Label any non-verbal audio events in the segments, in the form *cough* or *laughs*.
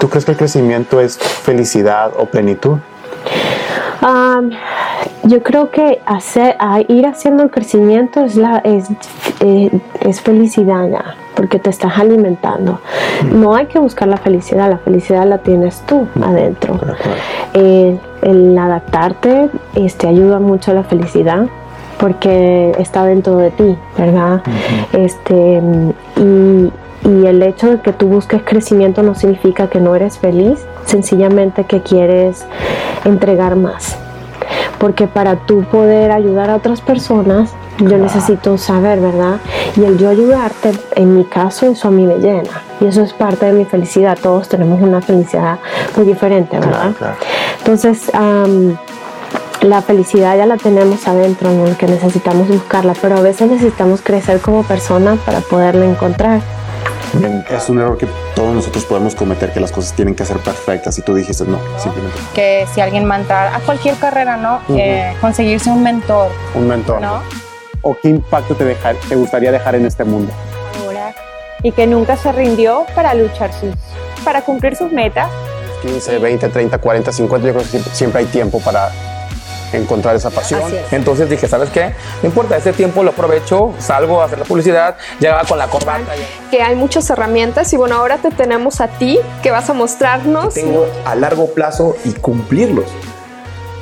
¿Tú crees que el crecimiento es felicidad o plenitud? yo creo que hacer, ir haciendo el crecimiento es, la, es, eh, es felicidad ya, porque te estás alimentando. No hay que buscar la felicidad, la felicidad la tienes tú adentro. Eh, el adaptarte este, ayuda mucho a la felicidad porque está dentro de ti, ¿verdad? este, y, y el hecho de que tú busques crecimiento no significa que no eres feliz, sencillamente que quieres entregar más. Porque para tú poder ayudar a otras personas, yo necesito saber, ¿verdad? Y el yo ayudarte, en mi caso, eso a mí me llena. Y eso es parte de mi felicidad. Todos tenemos una felicidad muy diferente, ¿verdad? Entonces, la felicidad ya la tenemos adentro, no que necesitamos buscarla, pero a veces necesitamos crecer como persona para poderla encontrar. Es un error que todos nosotros podemos cometer, que las cosas tienen que ser perfectas y tú dijiste no, simplemente. Que si alguien va a entrar a cualquier carrera, ¿no? Eh, conseguirse un mentor. Un mentor. ¿no? ¿O qué impacto te, dejar, te gustaría dejar en este mundo? Y que nunca se rindió para luchar sus, para cumplir sus metas. 15, 20, 30, 40, 50, yo creo que siempre hay tiempo para encontrar esa pasión. Entonces dije, ¿sabes qué? No importa, ese tiempo lo aprovecho, salgo a hacer la publicidad, llegaba con la corbata. Que hay muchas herramientas y bueno, ahora te tenemos a ti que vas a mostrarnos. tengo a largo plazo y cumplirlos.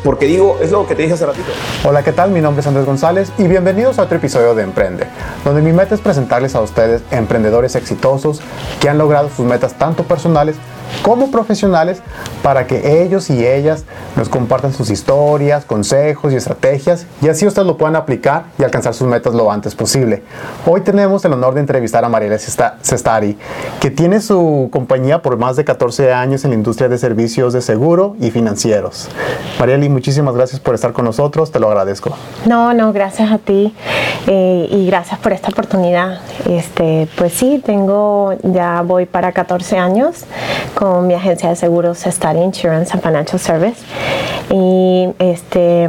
Porque digo, es lo que te dije hace ratito. Hola, ¿qué tal? Mi nombre es Andrés González y bienvenidos a otro episodio de Emprende, donde mi meta es presentarles a ustedes emprendedores exitosos que han logrado sus metas tanto personales como profesionales para que ellos y ellas nos compartan sus historias, consejos y estrategias y así ustedes lo puedan aplicar y alcanzar sus metas lo antes posible. Hoy tenemos el honor de entrevistar a Mariela Sestari, que tiene su compañía por más de 14 años en la industria de servicios de seguro y financieros. Mariela, muchísimas gracias por estar con nosotros, te lo agradezco. No, no, gracias a ti eh, y gracias por esta oportunidad. Este, pues sí, tengo, ya voy para 14 años con mi agencia de seguros Study Insurance and Financial Service y este,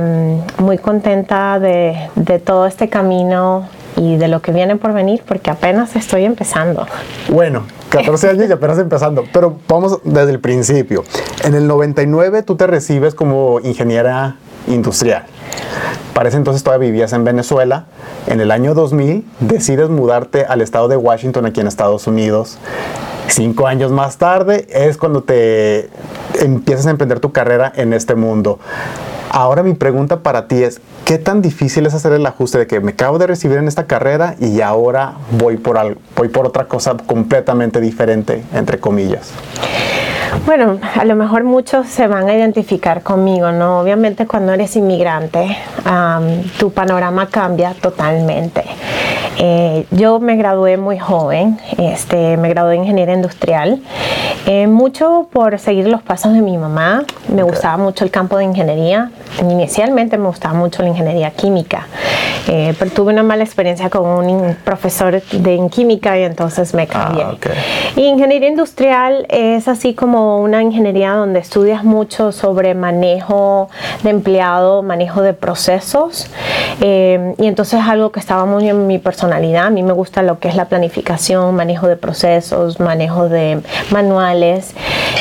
muy contenta de, de todo este camino y de lo que viene por venir porque apenas estoy empezando. Bueno, 14 años y apenas empezando, pero vamos desde el principio. En el 99 tú te recibes como ingeniera industrial. Para ese entonces todavía vivías en Venezuela. En el año 2000 decides mudarte al estado de Washington, aquí en Estados Unidos. Cinco años más tarde es cuando te empiezas a emprender tu carrera en este mundo. Ahora mi pregunta para ti es, ¿qué tan difícil es hacer el ajuste de que me acabo de recibir en esta carrera y ahora voy por, voy por otra cosa completamente diferente, entre comillas? Bueno, a lo mejor muchos se van a identificar conmigo, ¿no? Obviamente cuando eres inmigrante, tu panorama cambia totalmente. Eh, yo me gradué muy joven, este, me gradué de ingeniería industrial, eh, mucho por seguir los pasos de mi mamá. Me gustaba mucho el campo de ingeniería. Inicialmente me gustaba mucho la ingeniería química, eh, pero tuve una mala experiencia con un profesor de química y entonces me cambié. Ah, y ingeniería industrial es así como una ingeniería donde estudias mucho sobre manejo de empleado, manejo de procesos. y entonces es algo que estaba muy en mi personalidad a mí me gusta lo que es la planificación, manejo de procesos, manejo de manuales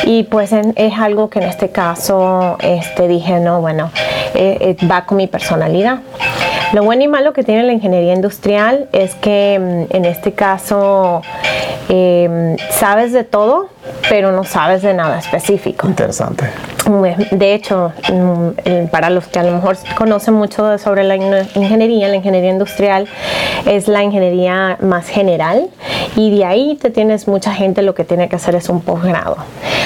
y pues es algo que en este caso este, dije, no, bueno, eh, eh, va con mi personalidad. Lo bueno y malo que tiene la ingeniería industrial es que mm, en este caso em, sabes de todo, pero no sabes de nada específico. Interesante. De hecho, mm, para los que a lo mejor conocen mucho sobre la ingeniería, la ingeniería industrial es la ingeniería más general y de ahí te tienes mucha gente lo que tiene que hacer es un posgrado.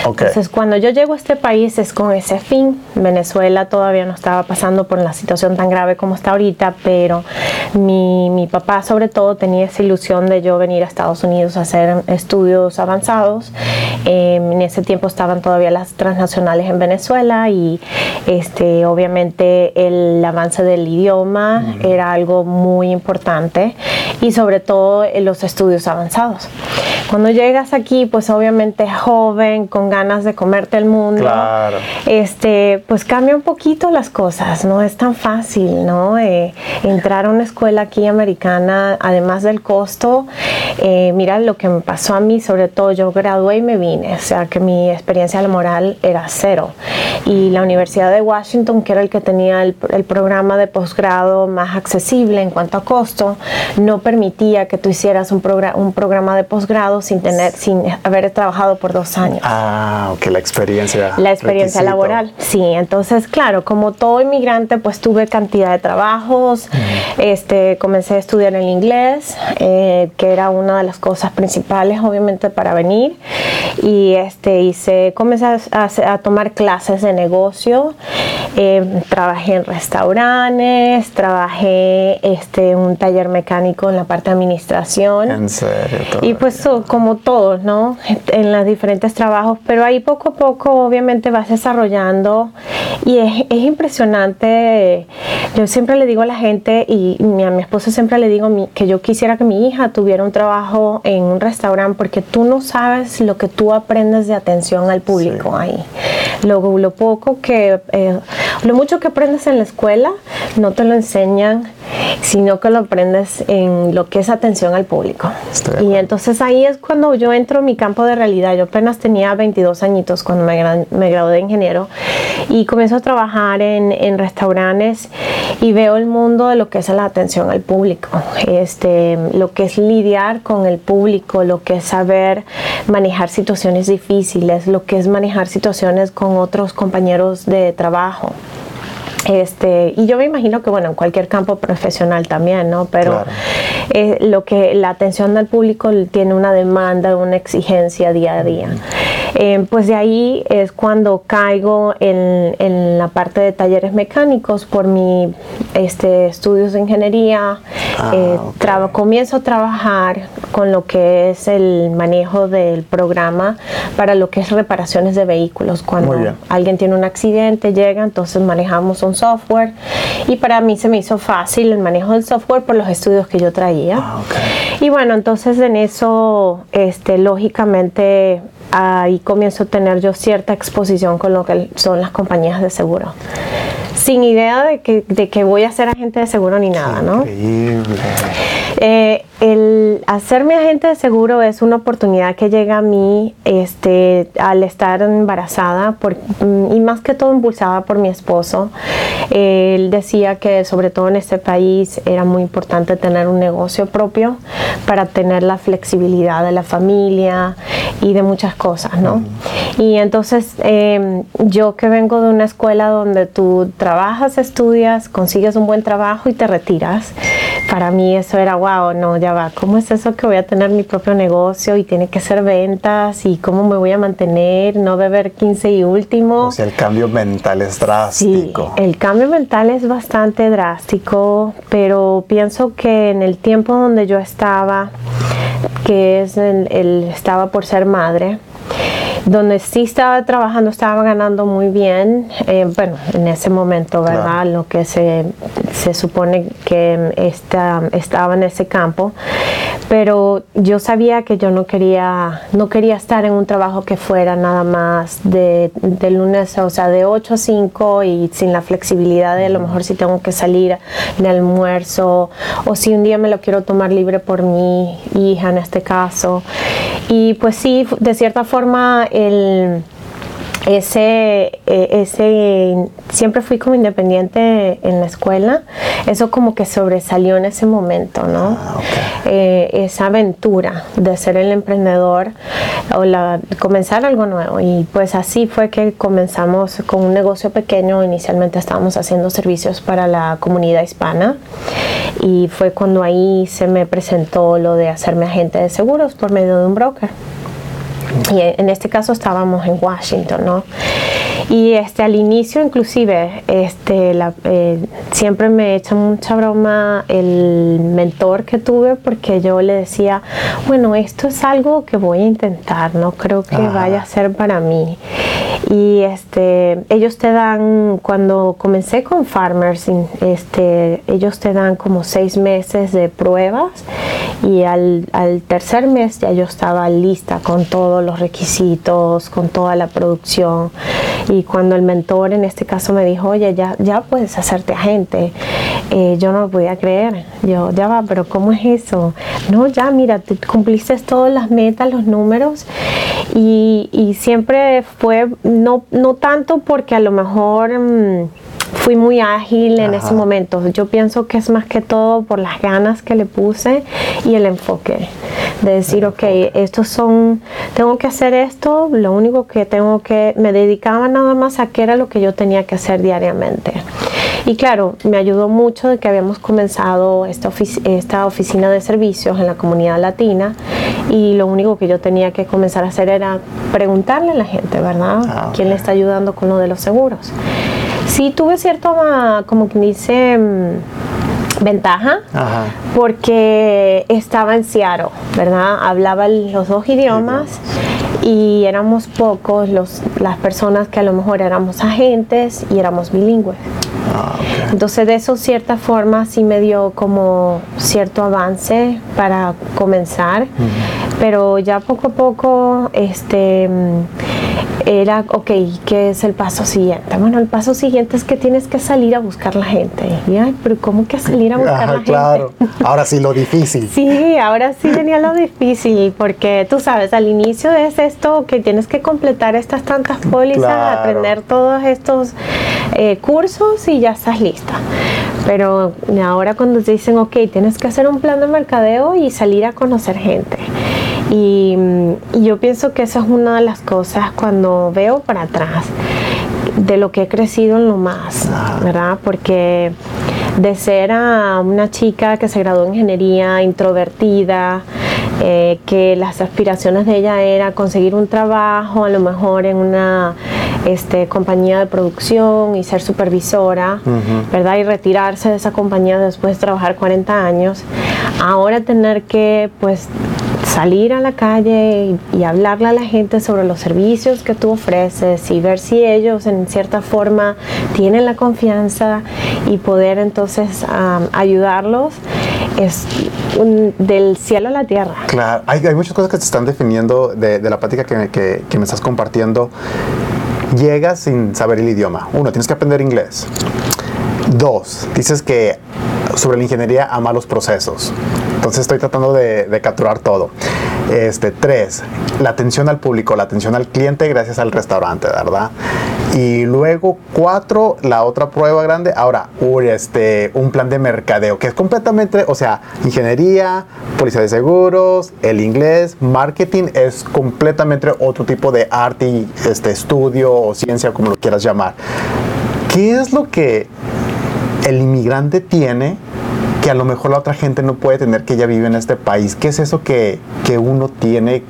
Entonces, cuando yo llego a este país es con ese fin. Venezuela todavía no estaba pasando por la situación tan grave como está ahorita, pero mi, mi papá sobre todo tenía esa ilusión de yo venir a Estados Unidos a hacer estudios avanzados. Em, en ese tiempo estaban todavía las transnacionales en Venezuela y este, obviamente el avance del idioma era algo muy importante y sobre todo los estudios avanzados. Cuando llegas aquí, pues obviamente joven, con ganas de comerte el mundo, Claro. este, pues cambia un poquito las cosas, no es tan fácil, ¿no? Eh, entrar a una escuela aquí americana, además del costo, eh, mira lo que me pasó a mí, sobre todo yo gradué y me vine, o sea que mi experiencia laboral era cero. Y la Universidad de Washington, que era el que tenía el, el programa de posgrado más accesible en cuanto a costo, no permitía que tú hicieras un, un programa de posgrado sin tener, sin haber trabajado por dos años Ah, ok, la experiencia. la experiencia requisito. laboral. Sí, entonces, claro, como todo inmigrante, pues tuve cantidad de trabajos. Este, comencé a estudiar el inglés, eh, que era una de las cosas principales, obviamente, para venir. Y este, hice, comencé a, a- a tomar clases de negocio. Eh, trabajé en restaurantes, trabajé este, en un taller mecánico en la parte de administración. En serio. Y pues como todos, ¿no? En los diferentes trabajos, pero ahí poco a poco obviamente vas desarrollando y es, es impresionante. Yo siempre le digo a la gente y a mi esposo siempre le digo que yo quisiera que mi hija tuviera un trabajo en un restaurante porque tú no sabes lo que tú aprendes de atención al público Sí. ahí. Lo, lo poco que, eh, lo mucho que aprendes en la escuela no te lo enseñan, sino que lo aprendes en lo que es atención al público. Estoy Y entonces ahí es cuando yo entro en mi campo de realidad. Yo apenas tenía 22 añitos cuando me, me gradué de ingeniero y comienzo a trabajar en, en restaurantes y veo el mundo de lo que es la atención al público, este, lo que es lidiar con el público, lo que es saber manejar situaciones difíciles, lo que es manejar situaciones con otros compañeros de trabajo. Este, y yo me imagino que bueno, en cualquier campo profesional también, ¿no? Pero Claro. eh, lo que la atención al público tiene una demanda, una exigencia día a día. Eh, pues de ahí es cuando caigo en, en la parte de talleres mecánicos por mi este, estudios de ingeniería. Ah, Eh, comienzo a trabajar con lo que es el manejo del programa para lo que es reparaciones de vehículos. Cuando alguien tiene un accidente, llega, entonces manejamos un software y para mí se me hizo fácil el manejo del software por los estudios que yo traía. Ah. Y bueno, entonces en eso, este, lógicamente, ahí comienzo a tener yo cierta exposición con lo que son las compañías de seguro. Sin idea de que, de que voy a ser agente de seguro ni nada, ¿no? Increíble. Eh, el hacerme agente de seguro es una oportunidad que llega a mí este, al estar embarazada por- mm, y más que todo impulsada por mi esposo. Él decía que sobre todo en este país era muy importante tener un negocio propio para tener la flexibilidad de la familia y de muchas cosas, ¿no? Y entonces eh, yo que vengo de una escuela donde tú trabajas, estudias, consigues un buen trabajo y te retiras, para mí eso era, wow, no, ya va, ¿cómo es eso que voy a tener mi propio negocio y tiene que ser ventas y cómo me voy a mantener, no beber 15 y último? O sea, el cambio mental es Sí, drástico. el cambio mental es bastante drástico, pero pienso que en el tiempo donde yo estaba, que es el, el- estaba por ser madre, donde sí estaba trabajando, estaba ganando muy bien, eh, bueno, en ese momento, ¿verdad? Claro. Lo que se, se supone que está, estaba en ese campo, pero yo sabía que yo no quería, no quería estar en un trabajo que fuera nada más de, de lunes, o sea, de 8 a 5 y sin la flexibilidad de a lo mejor si tengo que salir de almuerzo o si un día me lo quiero tomar libre por mi hija en este caso. Y pues sí, de cierta forma el ese, eh, ese, siempre fui como independiente en la escuela, eso como que sobresalió en ese momento, ¿no? Ah. Eh, esa aventura de ser el emprendedor o la, comenzar algo nuevo. Y pues así fue que comenzamos con un negocio pequeño, inicialmente estábamos haciendo servicios para la comunidad hispana y fue cuando ahí se me presentó lo de hacerme agente de seguros por medio de un broker. Y en este caso estábamos en Washington, ¿no? Y este, al inicio, inclusive, este, la- eh, siempre me echa mucha broma el mentor que tuve porque yo le decía, bueno, esto es algo que voy a intentar, no creo que Ah. vaya a ser para mí. Y este, ellos te dan, cuando comencé con Farmers, este, ellos te dan como seis meses de pruebas y al, al tercer mes ya yo estaba lista con todos los requisitos, con toda la producción. Y cuando el mentor en este caso me dijo, oye, ya, ya puedes hacerte agente, eh, yo no lo podía creer. Yo, ya va, pero ¿cómo es eso? No, ya, mira, cumpliste todas las metas, los números. Y, y siempre fue, no, no tanto porque a lo mejor... mm, fui muy ágil en ese momento. Yo pienso que es más que todo por las ganas que le puse y el enfoque. De decir, ok, estos son, tengo que hacer esto, lo único que tengo que, me dedicaba nada más a qué era lo que yo tenía que hacer diariamente. Y claro, me ayudó mucho de que habíamos comenzado esta, ofici- esta oficina de servicios en la comunidad latina y lo único que yo tenía que comenzar a hacer era preguntarle a la gente, ¿verdad? Ah. ¿Quién le está ayudando con lo de los seguros? Sí tuve cierto, como quien dice, mm, ventaja Ajá. porque estaba en Seattle, ¿verdad? Hablaba los dos idiomas y éramos pocos los, las personas que a lo mejor éramos agentes y éramos bilingües. Ah. Entonces de eso cierta forma sí me dio como cierto avance para comenzar, pero ya poco a poco este era, ok, ¿qué es el paso siguiente? Bueno, el paso siguiente es que tienes que salir a buscar la gente. Y, ay, pero ¿cómo que salir a buscar Ajá, la gente? claro. *laughs* Ahora sí, lo difícil. Sí, ahora sí venía lo difícil, porque tú sabes, al inicio es esto que tienes que completar estas tantas pólizas, Claro. aprender todos estos eh, cursos y ya estás lista. Pero ahora cuando te dicen, ok, tienes que hacer un plan de mercadeo y salir a conocer gente. Y, mm, y yo pienso que esa es una de las cosas cuando veo para atrás de lo que he crecido en lo más, ¿verdad? Porque de ser a una chica que se graduó en ingeniería, introvertida, eh, que las aspiraciones de ella era conseguir un trabajo, a lo mejor en una este, compañía de producción y ser supervisora, ¿verdad? Y retirarse de esa compañía después de trabajar 40 años. Ahora tener que, pues, salir a la calle y, hablarle a la gente sobre los servicios que tú ofreces y ver si ellos en cierta forma tienen la confianza y poder entonces ayudarlos es del cielo a la tierra. Claro, hay, hay muchas cosas que se están definiendo de, de la plática que, que- que me estás compartiendo. Llegas sin saber el idioma. Uno, tienes que aprender inglés. Dos, dices que sobre la ingeniería ama los procesos. Entonces estoy tratando de, capturar todo. Este, tres, la atención al público, la atención al cliente gracias al restaurante, ¿verdad? Y luego cuatro, la otra prueba grande. Ahora, este, un plan de mercadeo que es completamente, o sea, ingeniería, policía de seguros, el inglés, marketing es completamente otro tipo de arte este, estudio o ciencia, como lo quieras llamar. ¿Qué es lo que el inmigrante tiene que a lo mejor la otra gente no puede tener que ella vive en este país? ¿Qué es eso que, que uno tiene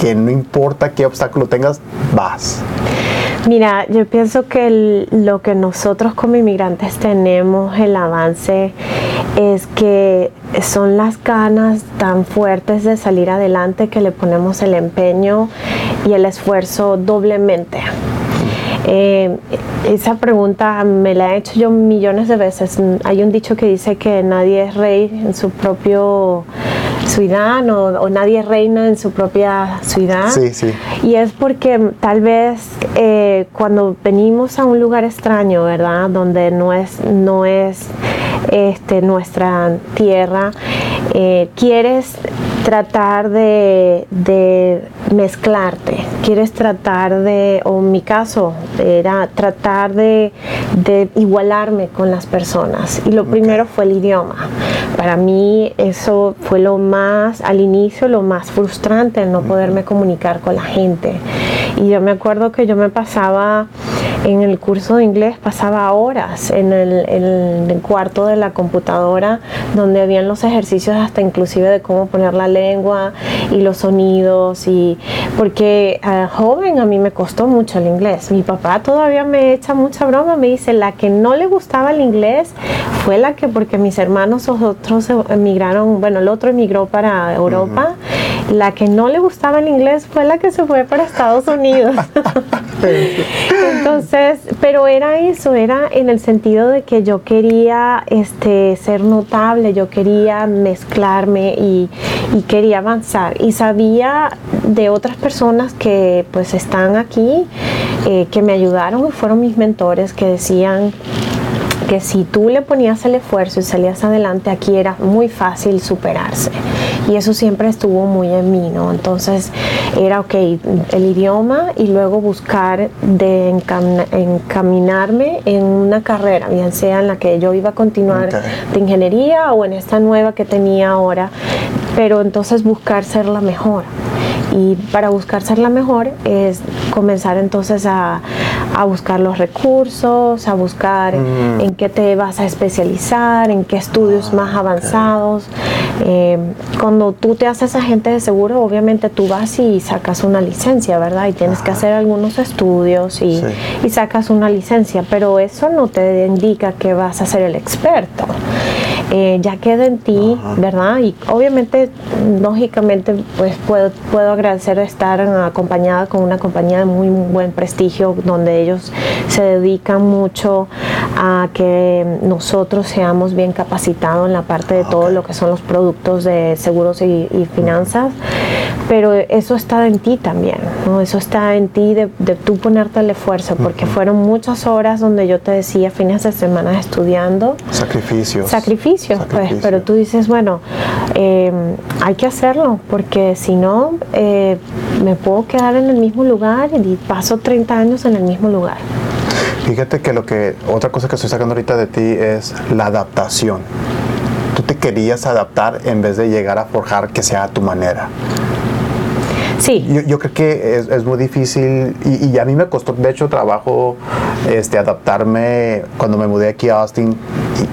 que no importa qué obstáculo tengas, vas? Mira, yo pienso que lo que nosotros como inmigrantes tenemos, el avance, es que son las ganas tan fuertes de salir adelante que le ponemos el empeño y el esfuerzo doblemente. Eh, esa pregunta me la he hecho yo millones de veces. Hay un dicho que dice que nadie es rey en su propio ciudad o, o nadie reina en su propia ciudad. Sí, sí. Y es porque tal vez eh, cuando venimos a un lugar extraño, ¿verdad? Donde no es, no es este, nuestra tierra, eh, quieres tratar de, de mezclarte, quieres tratar de, o en mi caso, era tratar de, de igualarme con las personas. Y lo primero fue el idioma. Para mí eso fue lo más, al inicio, lo más frustrante, el no poderme comunicar con la gente. Y yo me acuerdo que yo me pasaba en el curso de inglés, pasaba horas en el, cuarto de la computadora donde habían los ejercicios hasta inclusive de cómo poner la lengua y los sonidos y porque a joven a mí me costó mucho el inglés. Mi papá todavía me echa mucha broma, me dice la que no le gustaba el inglés fue la que porque mis hermanos otros emigraron, bueno, el otro emigró para Europa La que no le gustaba el inglés fue la que se fue para Estados Unidos. *laughs* Entonces, pero era eso, era en el sentido de que yo quería este, ser notable, yo quería mezclarme y, y quería avanzar. Y sabía de otras personas que pues están aquí, eh, que me ayudaron y fueron mis mentores, que decían que si tú le ponías el esfuerzo y salías adelante, aquí era muy fácil superarse. Y eso siempre estuvo muy en mí, ¿no? Entonces era, ok, el idioma y luego buscar de encam- encaminarme en una carrera, bien sea en la que yo iba a continuar de ingeniería o en esta nueva que tenía ahora, pero entonces buscar ser la mejor. Y para buscar ser la mejor es comenzar entonces a, a buscar los recursos, a buscar Mm. en qué te vas a especializar, en qué estudios más avanzados. Eh, cuando tú te haces agente de seguro, obviamente tú vas y sacas una licencia, ¿verdad? Y tienes que hacer algunos estudios y, Sí. y sacas una licencia, pero eso no te indica que vas a ser el experto. Eh, ya queda en ti, ¿verdad? Y obviamente, lógicamente, pues puedo, puedo agradecer estar acompañada con una compañía de muy buen prestigio, donde ellos se dedican mucho a que nosotros seamos bien capacitados en la parte de todo lo que son los productos de seguros y, y finanzas, pero eso está en ti también, ¿no? Eso está en ti de, de tú ponerte el esfuerzo, porque fueron muchas horas donde yo te decía fines de semana estudiando, Sacrificios. sacrificios, pues, pero tú dices, bueno, eh, hay que hacerlo, porque si no, eh, me puedo quedar en el mismo lugar y paso 30 años en el mismo lugar. Fíjate que lo que otra cosa que estoy sacando ahorita de ti es la adaptación. Tú te querías adaptar en vez de llegar a forjar que sea a tu manera. Sí, Yo, yo creo que es, es muy difícil y, y a mí me costó de hecho trabajo este, adaptarme cuando me mudé aquí a Austin.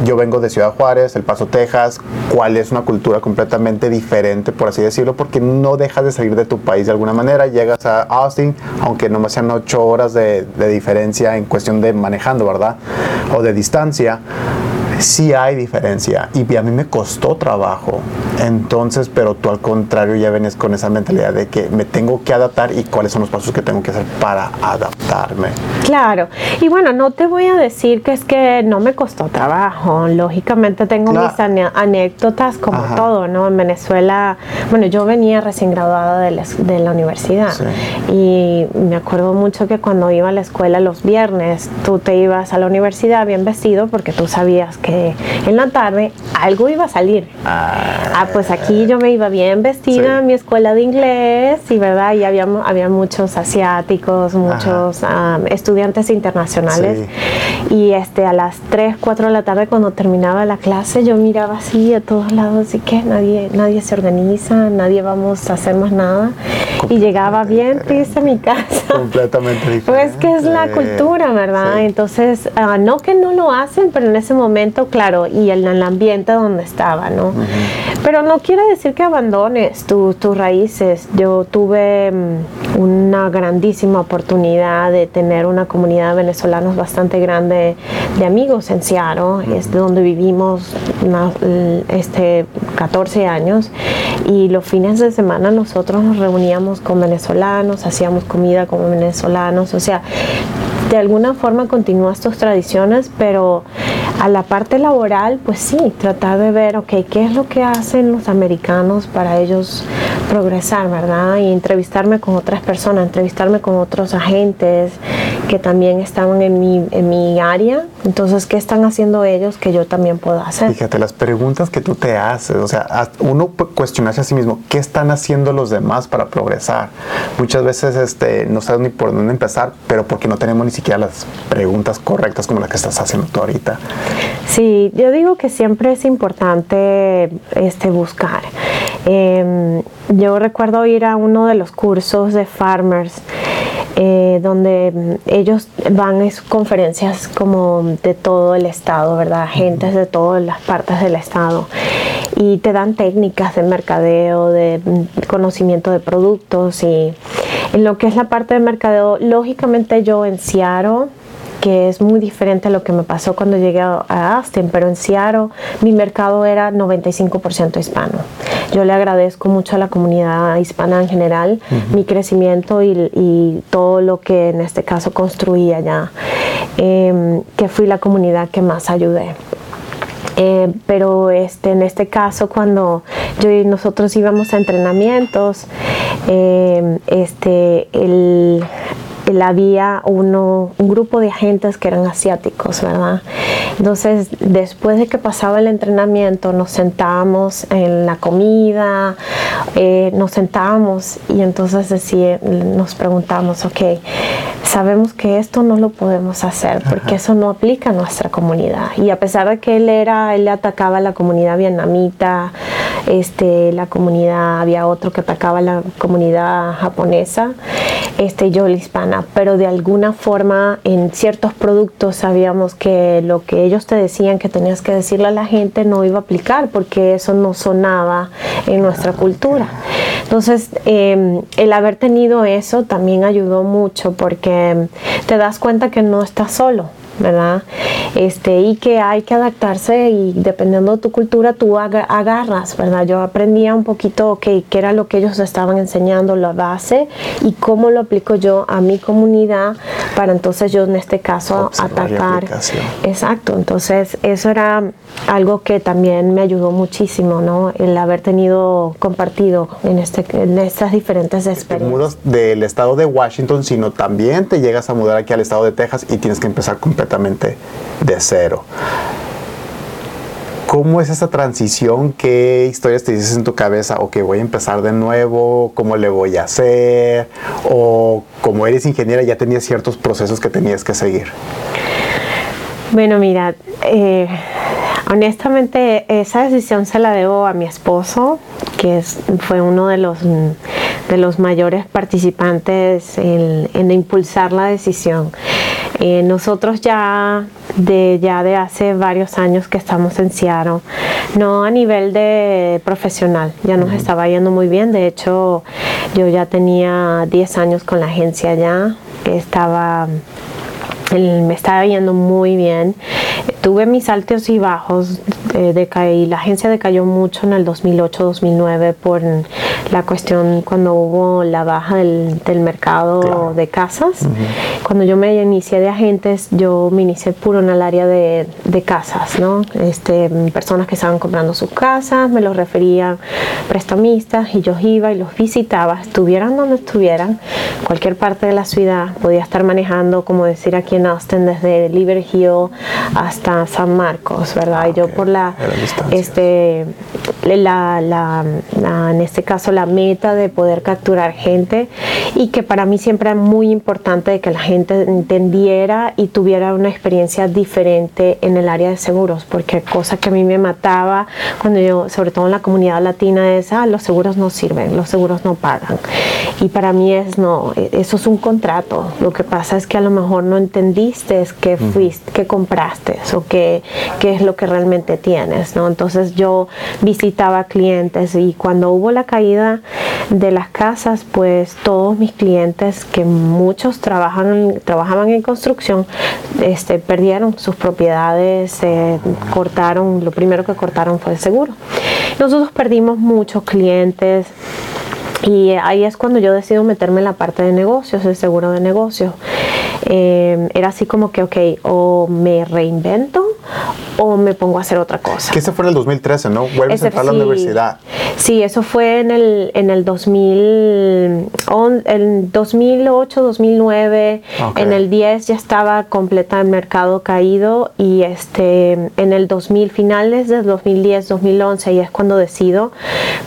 Yo vengo de Ciudad Juárez, El Paso, Texas, cual es una cultura completamente diferente, por así decirlo, porque no dejas de salir de tu país de alguna manera. Llegas a Austin, aunque no sean ocho horas de, de diferencia en cuestión de manejando, ¿verdad? O de distancia sí hay diferencia y a mí me costó trabajo. Entonces, pero tú al contrario ya vienes con esa mentalidad de que me tengo que adaptar y cuáles son los pasos que tengo que hacer para adaptarme. Claro, y bueno, no te voy a decir que es que no me costó trabajo. Lógicamente tengo mis ane- anécdotas como Ajá. todo, ¿no? En Venezuela, bueno, yo venía recién graduada de la, de la universidad Sí. y me acuerdo mucho que cuando iba a la escuela los viernes, tú te ibas a la universidad bien vestido porque tú sabías que en la tarde algo iba a salir. Ah, pues aquí yo me iba bien vestida, Sí. mi escuela de inglés y verdad, y había, había muchos asiáticos, muchos ah, estudiantes internacionales. Y este a las 3, 4 de la tarde cuando terminaba la clase yo miraba así a todos lados y que nadie, nadie se organiza, nadie vamos a hacer más nada. Y llegaba bien triste a mi casa. Completamente diferente. *laughs* Pues que es la cultura, ¿verdad? Sí. Entonces, ah, no que no lo hacen, pero en ese momento, claro, y en el ambiente donde estaba, ¿no? Pero no quiere decir que abandones tu- tus raíces. Yo tuve mm, una grandísima oportunidad de tener una comunidad de venezolanos bastante grande de amigos en Seattle, es de donde vivimos una- l- este, 14 años. Y los fines de semana nosotros nos reuníamos con venezolanos, hacíamos comida con venezolanos, o sea, de alguna forma continúas tus tradiciones, pero a la parte laboral, pues sí, tratar de ver, ok, qué es lo que hacen los americanos para ellos progresar, ¿verdad? Y entrevistarme con otras personas, entrevistarme con otros agentes que también estaban en mi, en mi área. Entonces, ¿qué están haciendo ellos que yo también puedo hacer? Fíjate, las preguntas que tú te haces, o sea, uno cuestionarse a sí mismo, ¿qué están haciendo los demás para progresar? Muchas veces este, no sabes ni por dónde empezar, pero porque no tenemos ni siquiera las preguntas correctas como las que estás haciendo tú ahorita. Sí, yo digo que siempre es importante este, buscar. Em, yo recuerdo ir a uno de los cursos de farmers. Eh, donde ellos van a conferencias como de todo el estado, ¿verdad? Gentes de todas las partes del estado y te dan técnicas de mercadeo, de conocimiento de productos y en lo que es la parte de mercadeo, lógicamente yo en Seattle que es muy diferente a lo que me pasó cuando llegué a Austin, pero en Seattle mi mercado era 95% hispano. Yo le agradezco mucho a la comunidad hispana en general mi crecimiento y, todo lo que en este caso construí allá, em, que fui la comunidad que más ayudé. Eh, pero este, en este caso cuando yo y nosotros íbamos a entrenamientos, em, este, el, había uno, un grupo de agentes que eran asiáticos, ¿verdad? Entonces, después de que pasaba el entrenamiento, nos sentábamos en la comida, eh, nos sentábamos y entonces decía, nos preguntamos, ok, sabemos que esto no lo podemos hacer porque eso no aplica a nuestra comunidad. Y a pesar de que él era, él atacaba a la comunidad vietnamita, este, la comunidad, había otro que atacaba a la comunidad japonesa, este, yo la hispana, pero de alguna forma en ciertos productos sabíamos que lo que ellos te decían que tenías que decirle a la gente no iba a aplicar porque eso no sonaba en nuestra cultura. Entonces, em, el haber tenido eso también ayudó mucho porque te das cuenta que no estás solo ¿verdad? Este, y que hay que adaptarse y dependiendo de tu cultura tú agarras, ¿verdad? Yo aprendía un poquito, ok, qué era lo que ellos estaban enseñando, la base y cómo lo aplico yo a mi comunidad para entonces yo en este caso atacar. Exacto, entonces eso era algo que también me ayudó muchísimo, ¿no? El haber tenido compartido en, este, en estas diferentes experiencias. Te mudas del estado de Washington, sino también te llegas a mudar aquí al estado de Texas y tienes que empezar con de cero. ¿Cómo es esa transición? ¿Qué historias te dices en tu cabeza? ¿O que voy a empezar de nuevo? ¿Cómo le voy a hacer? ¿O como eres ingeniera ya tenías ciertos procesos que tenías que seguir? Bueno, mira, eh, honestamente esa decisión se la debo a mi esposo, que fue uno de los, de los mayores participantes en impulsar la decisión. Eh, nosotros ya de, ya de hace varios años que estamos en Seattle, no a nivel de profesional, ya nos estaba yendo muy bien, de hecho yo ya tenía 10 años con la agencia ya, estaba me estaba yendo muy bien. Tuve mis altos y bajos, eh, y la agencia decayó mucho en el 2008-2009 por la cuestión cuando hubo la baja del, mercado de casas. Cuando yo me inicié de agentes, yo me inicié puro en el área de, casas, ¿no? Este, personas que estaban comprando sus casas, me los referían prestamistas y yo iba y los visitaba, estuvieran donde estuvieran, cualquier parte de la ciudad, podía estar manejando, como decir aquí en Austin, desde Liberty Hill hasta San Marcos, ¿verdad? y yo por la, este, la, la, en este caso la meta de poder capturar gente y que para mí siempre era muy importante que la gente entendiera y tuviera una experiencia diferente en el área de seguros, porque cosa que a mí me mataba cuando yo, sobre todo en la comunidad latina, es, ah, los seguros no sirven, los seguros no pagan. Y para mí es, no, eso es un contrato. Lo que pasa es que a lo mejor no entendiste qué fuiste, qué compraste o qué, qué es lo que realmente tienes, ¿no? Entonces yo visitaba clientes y cuando hubo la caída de las casas, pues todos mis clientes, que muchos trabajan trabajaban en construcción este, perdieron sus propiedades, cortaron, lo primero que cortaron fue el seguro. Nosotros perdimos muchos clientes. Y ahí es cuando yo decido meterme en la parte de negocios, el seguro de negocios. Eh, era así como que, ok, o me reinvento o me pongo a hacer otra cosa. Que ese fue en el 2013, ¿no? Vuelves a entrar a la universidad. Sí, eso fue en el, en el 2000, en 2008, 2009, en el 10 ya estaba completa el mercado caído y este, en el 2000, finales del 2010, 2011, y es cuando decido,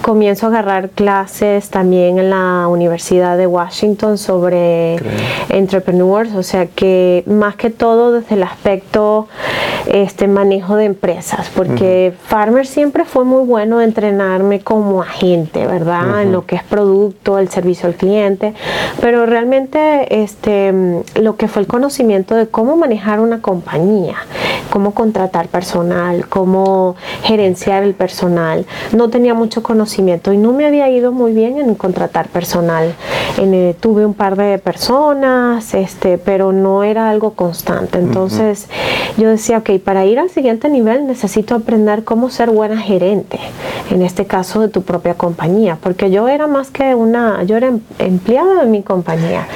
comienzo a agarrar clases también en la Universidad de Washington sobre entrepreneurs, o sea que más que todo desde el aspecto este manejo de empresas, porque Farmer siempre fue muy bueno entrenarme como agente, ¿verdad? En lo que es producto, el servicio al cliente, pero realmente este lo que fue el conocimiento de cómo manejar una compañía, cómo contratar personal, cómo gerenciar el personal. No tenía mucho conocimiento y no me había ido muy bien en contratar personal. En, tuve un par de personas, este, pero no era algo constante. Entonces yo decía, ok, para ir al siguiente nivel necesito aprender cómo ser buena gerente, en este caso de tu propia compañía, porque yo era más que una, yo era em, empleada de mi compañía,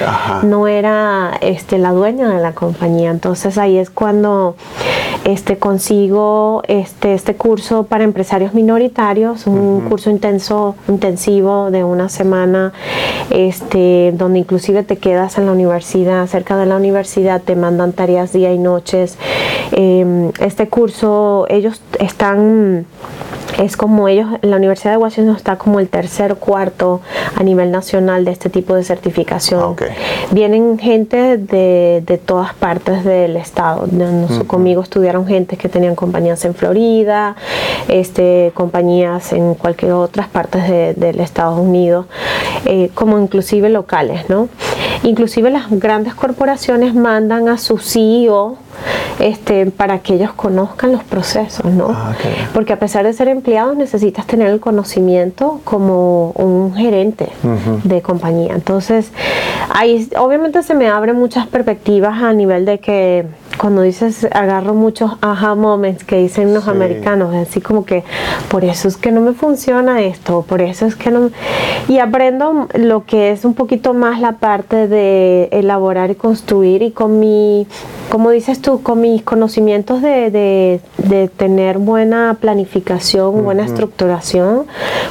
no era este, la dueña de la compañía. Entonces ahí es cuando este, consigo este, este curso para empresarios minoritarios, un curso intenso, intensivo de una semana, este, donde inclusive te quedas en la universidad, cerca de la universidad, te mandan tareas día y noches. Em, este curso, ellos están es como ellos, la Universidad de Washington está como el tercer cuarto a nivel nacional de este tipo de certificación. Vienen gente de, de, todas partes del estado. Conmigo estudiaron gente que tenían compañías en Florida, este, compañías en cualquier otras partes de, del Estados Unidos, eh, como inclusive locales, ¿no? Inclusive las grandes corporaciones mandan a su CEO este, para que ellos conozcan los procesos, ¿no? Ah, Porque a pesar de ser empleados necesitas tener el conocimiento como un gerente de compañía. Entonces, ahí obviamente se me abren muchas perspectivas a nivel de que cuando dices agarro muchos aha moments que dicen los americanos, así como que por eso es que no me funciona esto, por eso es que no. Y aprendo lo que es un poquito más la parte de elaborar y construir y con mi, como dices tú, con mis conocimientos de, de, tener buena planificación, buena estructuración,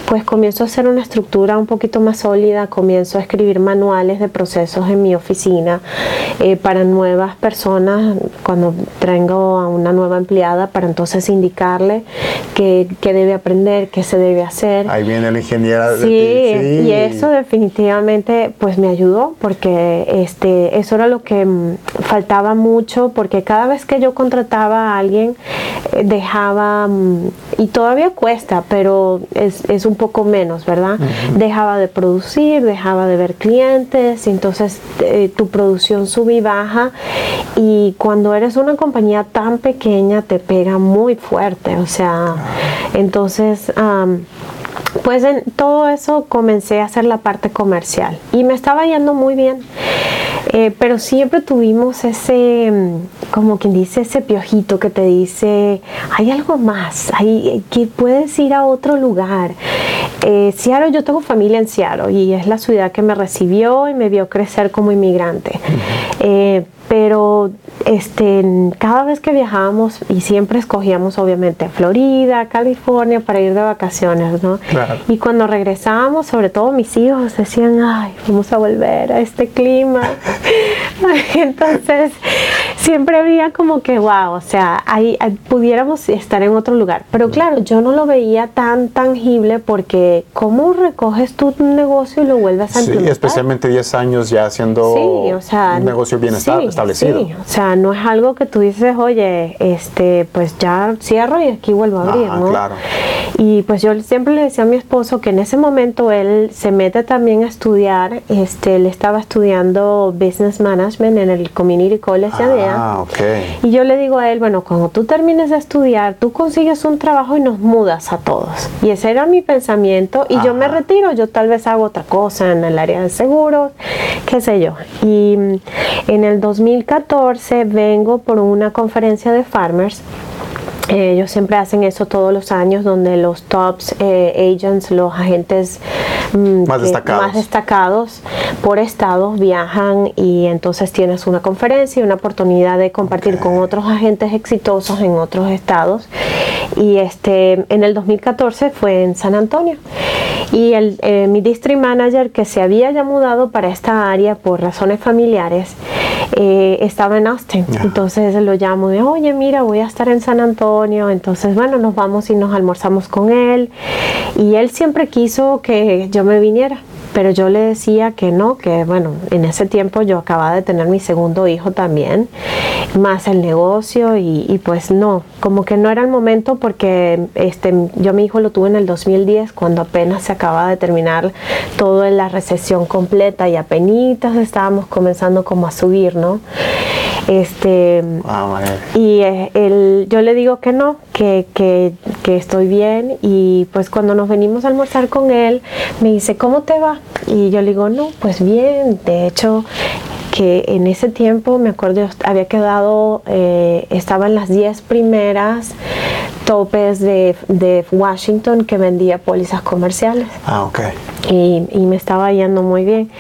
pues comienzo a hacer una estructura un poquito más sólida, comienzo a escribir manuales de procesos en mi oficina eh, para nuevas personas cuando traigo a una nueva empleada para entonces indicarle qué, debe aprender, qué se debe hacer. Ahí viene la ingeniera. Sí, sí, y eso definitivamente pues me ayudó porque este, eso era lo que mm, faltaba mucho porque cada vez que yo contrataba a alguien dejaba, mm, y todavía cuesta, pero es, un poco menos, ¿verdad? Dejaba de producir, dejaba de ver clientes, entonces eh, tu producción sube y baja y cuando eres una compañía tan pequeña te pega muy fuerte, o sea, entonces... pues en todo eso comencé a hacer la parte comercial y me estaba yendo muy bien. Eh, pero siempre tuvimos ese, como quien dice, ese piojito que te dice, hay algo más, hay, que puedes ir a otro lugar. Eh, Seattle, yo tengo familia en Seattle y es la ciudad que me recibió y me vio crecer como inmigrante pero este, cada vez que viajábamos y siempre escogíamos obviamente Florida, California para ir de vacaciones, ¿no? Y cuando regresábamos, sobre todo mis hijos decían, ay, vamos a volver a este clima. *laughs* Entonces, siempre había como que, wow, o sea, ahí, pudiéramos estar en otro lugar. Pero claro, yo no lo veía tan tangible porque ¿cómo recoges tu negocio y lo vuelves a sí, especialmente 10 años ya haciendo un negocio bien establecido Sí, o sea, no es algo que tú dices, oye, este, pues ya cierro y aquí vuelvo a abrir, ¿no? Claro. Y pues yo siempre le decía a mi esposo que en ese momento él se mete también a estudiar, este, él estaba estudiando Business Management en el Community College de Ah, ok. Y yo le digo a él, bueno, cuando tú termines de estudiar, tú consigues un trabajo y nos mudas a todos. Y ese era mi pensamiento y yo me retiro, yo tal vez hago otra cosa en el área de seguros, qué sé yo. Y en el 2014 vengo por una conferencia de farmers ellos siempre hacen eso todos los años, donde los tops eh, agents, los agentes mm, más, destacados. más, destacados. por estado viajan y entonces tienes una conferencia y una oportunidad de compartir con otros agentes exitosos en otros estados. Y este, en el 2014 fue en San Antonio. Y el, eh, mi district manager que se había ya mudado para esta área por razones familiares, eh, estaba en Austin. Entonces lo llamo de, oye, mira, voy a estar en San Antonio. Entonces, bueno, nos vamos y nos almorzamos con él. Y él siempre quiso que yo me viniera pero yo le decía que no, que bueno, en ese tiempo yo acababa de tener mi segundo hijo también, más el negocio y, pues no, como que no era el momento porque este, yo mi hijo lo tuve en el 2010 cuando apenas se acababa de terminar toda la recesión completa y apenas estábamos comenzando como a subir, ¿no? Este, Ah, y eh, él- yo le digo que no, que, que- que estoy bien. Y pues cuando nos venimos a almorzar con él, me dice, ¿cómo te va? Y yo le digo, no, pues bien. De hecho, que en ese tiempo, me acuerdo, había quedado, eh, estaba en las 10 primeras topes de, de Washington que vendía pólizas comerciales Ah, ok. y, y me estaba yendo muy bien.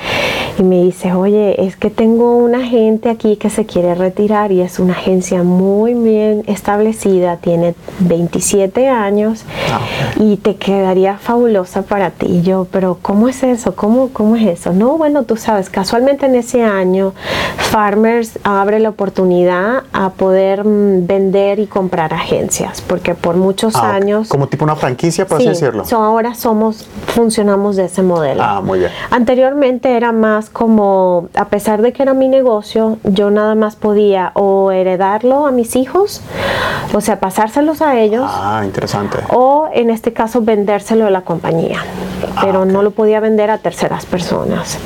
Y me dice, oye, es que tengo una gente aquí que se quiere retirar y es una agencia muy bien establecida, tiene 27 años Ah, y te quedaría fabulosa para ti. Y yo, pero ¿cómo es eso? ¿Cómo, ¿Cómo es eso? No, bueno, tú sabes, casualmente en ese año Farmers abre la oportunidad a poder mm, vender y comprar agencias, porque por muchos Ah, años... Como tipo una franquicia, por así Sí, decirlo. so ahora somos, funcionamos de ese modelo. Ah, muy bien. Anteriormente era más como, a pesar de que era mi negocio, yo nada más podía o heredarlo a mis hijos, o sea, pasárselos a ellos, Ah, interesante. o en este caso vendérselo a la compañía, pero no lo podía vender a terceras personas.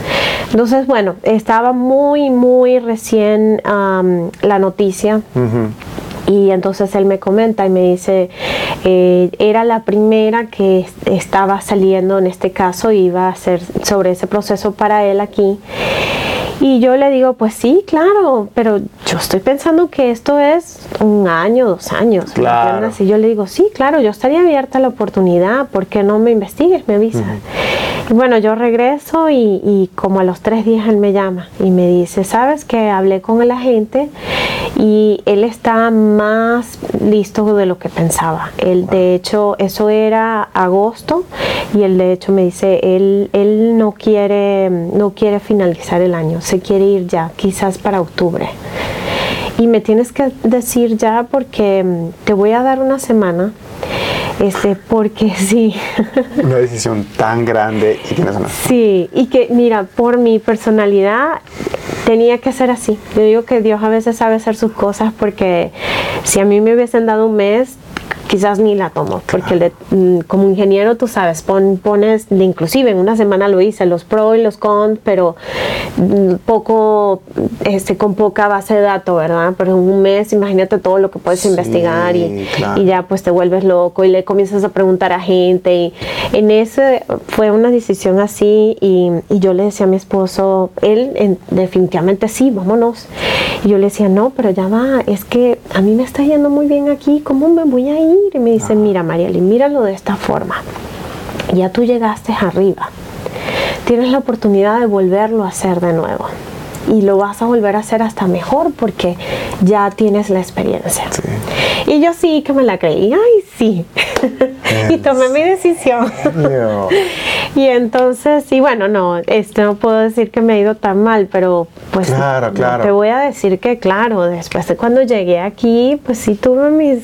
Entonces, bueno, estaba muy, muy recién la noticia. Y entonces él me comenta y me dice, eh, era la primera que es- estaba saliendo en este caso, iba a ser sobre ese proceso para él aquí. Y yo le digo, pues sí, claro, pero yo estoy pensando que esto es un año, dos años. ¿me Claro. Y yo le digo, sí, claro, yo estaría abierta a la oportunidad, ¿por qué no me investigues? Me avisas. Y bueno, yo regreso y, y como a los tres días él me llama y me dice, sabes que hablé con el agente y él está más listo de lo que pensaba. Él, de hecho, eso era agosto y él de hecho me dice, él, él no quiere, no quiere finalizar el año, se quiere ir ya, quizás para octubre. Y me tienes que decir ya porque mm, te voy a dar una semana, este, porque *laughs* sí. Una decisión tan grande y tienes una. Sí, y que mira, por mi personalidad tenía que ser así. Yo digo que Dios a veces sabe hacer sus cosas porque si a mí me hubiesen dado un mes, quizás ni la tomo, porque el de- mm, como ingeniero tú sabes, pon- pones, inclusive en una semana lo hice, los pros y los cons, pero mm, poco, este, con poca base de datos, ¿verdad? Pero en un mes, imagínate todo lo que puedes Sí, investigar y, claro. y ya pues te vuelves loco y le comienzas a preguntar a gente y en ese fue una decisión así y, y yo le decía a mi esposo, él en- definitivamente sí, vámonos. Y yo le decía, no, pero ya va, es que a mí me está yendo muy bien aquí, ¿cómo me voy a ir? Y me dice, mira Marieli, míralo de esta forma. Ya tú llegaste arriba, tienes la oportunidad de volverlo a hacer de nuevo. Y lo vas a volver a hacer hasta mejor porque ya tienes la experiencia. Y yo sí que me la creí, ay sí. *laughs* y tomé mi decisión. *laughs* Y entonces, y bueno, no, esto no puedo decir que me ha ido tan mal, pero pues Claro, claro. te voy a decir que claro, después de cuando llegué aquí, pues sí tuve mis,